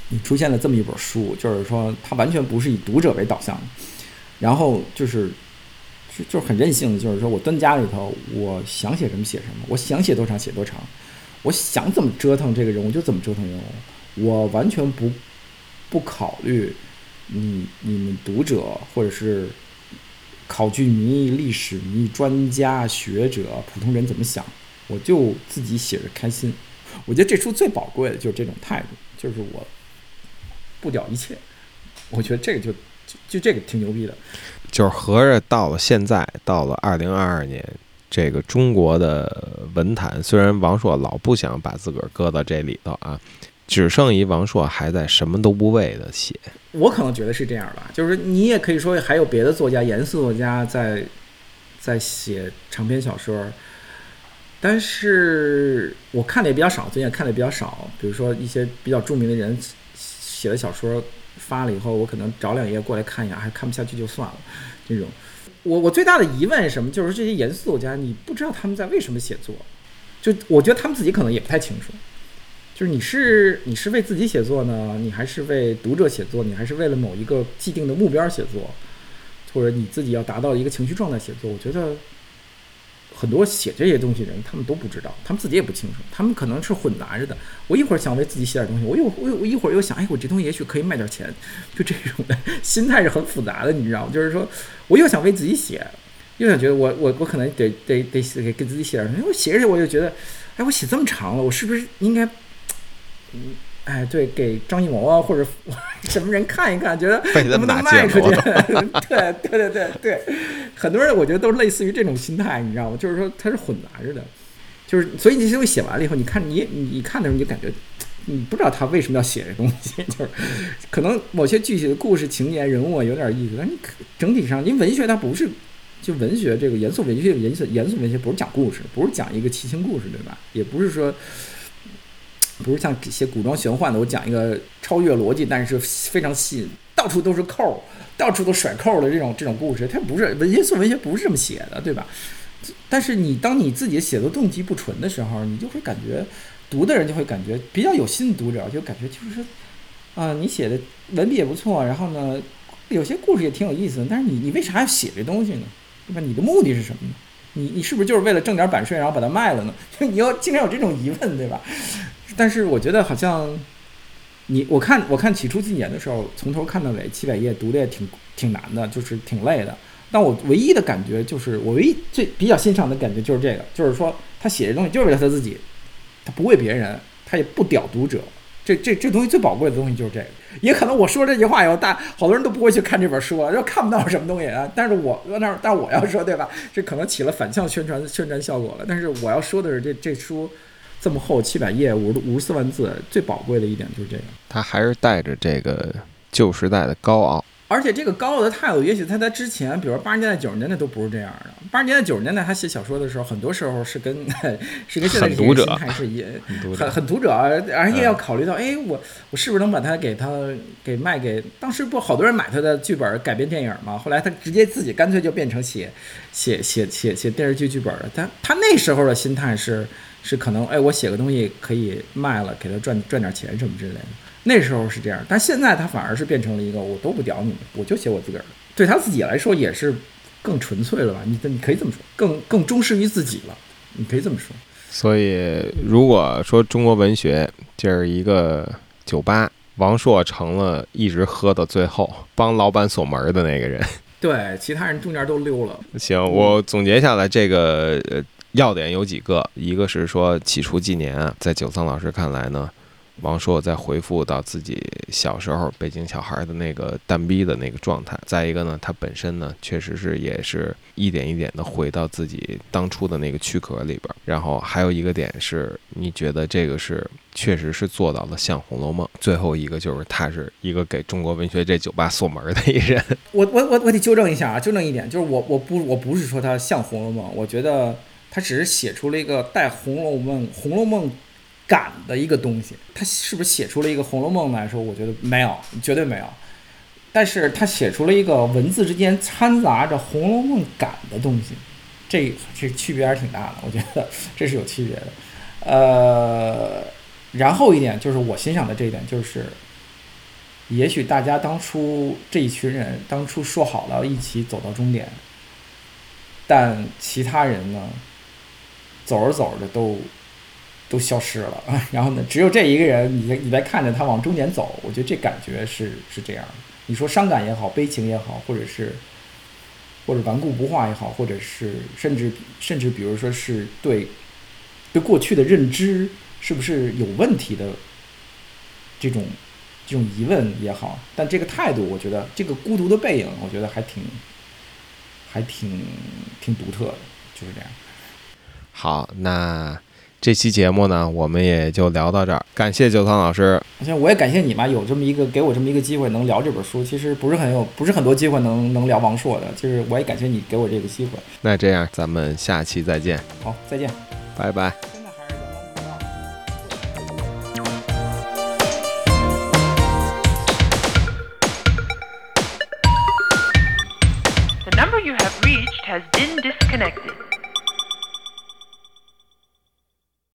你出现了这么一本书，就是说它完全不是以读者为导向，然后就是就就很任性的，就是说我蹲家里头，我想写什么写什么，我想写多长写多长，我想怎么折腾这个人物就怎么折腾人物，我完全不不考虑你你们读者或者是考据迷、历史迷、专家学者、普通人怎么想。我就自己写着开心，我觉得这书最宝贵的就是这种态度，就是我不屌一切，我觉得这个就就就这个挺牛逼的，就是合着到了现在，到了二零二二年，这个中国的文坛，虽然王朔老不想把自个儿搁到这里头啊，只剩一王朔还在什么都不为的写，我可能觉得是这样吧，就是你也可以说还有别的作家，严肃作家在在写长篇小说。但是我看的也比较少，最近看的也比较少。比如说一些比较著名的人写的小说发了以后，我可能找两页过来看一眼，还看不下去就算了。这种，我我最大的疑问是什么？就是这些严肃作家，你不知道他们在为什么写作。就我觉得他们自己可能也不太清楚。就是你是你是为自己写作呢，你还是为读者写作？你还是为了某一个既定的目标写作，或者你自己要达到一个情绪状态写作？我觉得。很多写这些东西的人，他们都不知道，他们自己也不清楚，他们可能是混杂着的。我一会儿想为自己写点东西，我又我我一会儿又想，哎，我这东西也许可以卖点钱，就这种的心态是很复杂的，你知道吗？就是说，我又想为自己写，又想觉得我我我可能得得得给给自己写点东西。我写着写我就觉得，哎，我写这么长了，我是不是应该，嗯。哎，对，给张艺谋啊，或者 什么人看一看，觉得能不能卖出去？对，对，对，对，对，很多人我觉得都是类似于这种心态，你知道吗？就是说它是混杂着的，就是所以这些东西写完了以后，你看你你看的时候，你就感觉你不知道他为什么要写这东西，就是可能某些具体的故事情节、人物有点意思，但你整体上，因为文学它不是就文学这个严肃文学，严肃严肃文学不是讲故事，不是讲一个奇情故事，对吧？也不是说。不是像写古装玄幻的，我讲一个超越逻辑，但是非常细，到处都是扣，到处都甩扣的这种这种故事，它不是文学，做文学不是这么写的，对吧？但是你当你自己写作动机不纯的时候，你就会感觉读的人就会感觉比较有心的读者就感觉就是说，啊，你写的文笔也不错，然后呢，有些故事也挺有意思的，但是你你为啥要写这东西呢？对吧？你的目的是什么呢？你你是不是就是为了挣点版税，然后把它卖了呢？就 你要经常有这种疑问，对吧？但是我觉得好像，你我看我看起初几年的时候，从头看到尾七百页读的也挺挺难的，就是挺累的。但我唯一的感觉就是，我唯一最比较欣赏的感觉就是这个，就是说他写的东西就是为了他自己，他不为别人，他也不屌读者。这这这东西最宝贵的东西就是这个。也可能我说这句话以后，大好多人都不会去看这本书了，又看不到什么东西啊。但是我那但我要说对吧？这可能起了反向宣传宣传效果了。但是我要说的是，这这书。这么厚七百页，五十五十四万字，最宝贵的一点就是这个，他还是带着这个旧时代的高傲，而且这个高傲的态度，也许他在之前，比如八十年代、九十年代都不是这样的。八十年代、九十年代他写小说的时候，很多时候是跟 是跟 现在读者心态是一很很读者，而且要考虑到，哎，我我是不是能把它给他给卖给当时不好多人买他的剧本改编电影嘛？后来他直接自己干脆就变成写写写写写电视剧剧本了。他他那时候的心态是。是可能哎，我写个东西可以卖了，给他赚赚点钱什么之类的。那时候是这样，但现在他反而是变成了一个，我都不屌你们，我就写我自个儿的。对他自己来说也是更纯粹了吧？你你可以这么说，更更忠实于自己了。你可以这么说。所以如果说中国文学就是一个酒吧，王朔成了一直喝到最后，帮老板锁门的那个人。对，其他人中间都溜了。行，我总结下来这个。要点有几个，一个是说起初几年，在九仓老师看来呢，王朔在回复到自己小时候北京小孩的那个单逼的那个状态。再一个呢，他本身呢，确实是也是一点一点的回到自己当初的那个躯壳里边。然后还有一个点是，你觉得这个是确实是做到了像《红楼梦》。最后一个就是他是一个给中国文学这酒吧锁门的一人。我我我我得纠正一下啊，纠正一点，就是我我不我不是说他像《红楼梦》，我觉得他只是写出了一个带《红楼梦》《红楼梦》。感的一个东西，他是不是写出了一个《红楼梦》来说？我觉得没有，绝对没有。但是他写出了一个文字之间掺杂着《红楼梦》感的东西，这这区别还是挺大的。我觉得这是有区别的。呃，然后一点就是我欣赏的这一点就是，也许大家当初这一群人当初说好了一起走到终点，但其他人呢，走着走着都。都消失了！然后呢，只有这一个人，你在你在看着他往终点走，我觉得这感觉是是这样的。你说伤感也好，悲情也好，或者是或者顽固不化也好，或者是甚至甚至比如说是对对过去的认知是不是有问题的这种这种疑问也好，但这个态度，我觉得这个孤独的背影，我觉得还挺还挺挺独特的，就是这样。好，那。这期节目呢，我们也就聊到这儿。感谢九仓老师，行，我也感谢你嘛，有这么一个给我这么一个机会能聊这本书，其实不是很有，不是很多机会能能聊王朔的，就是我也感谢你给我这个机会。那这样，咱们下期再见。好，再见，拜拜。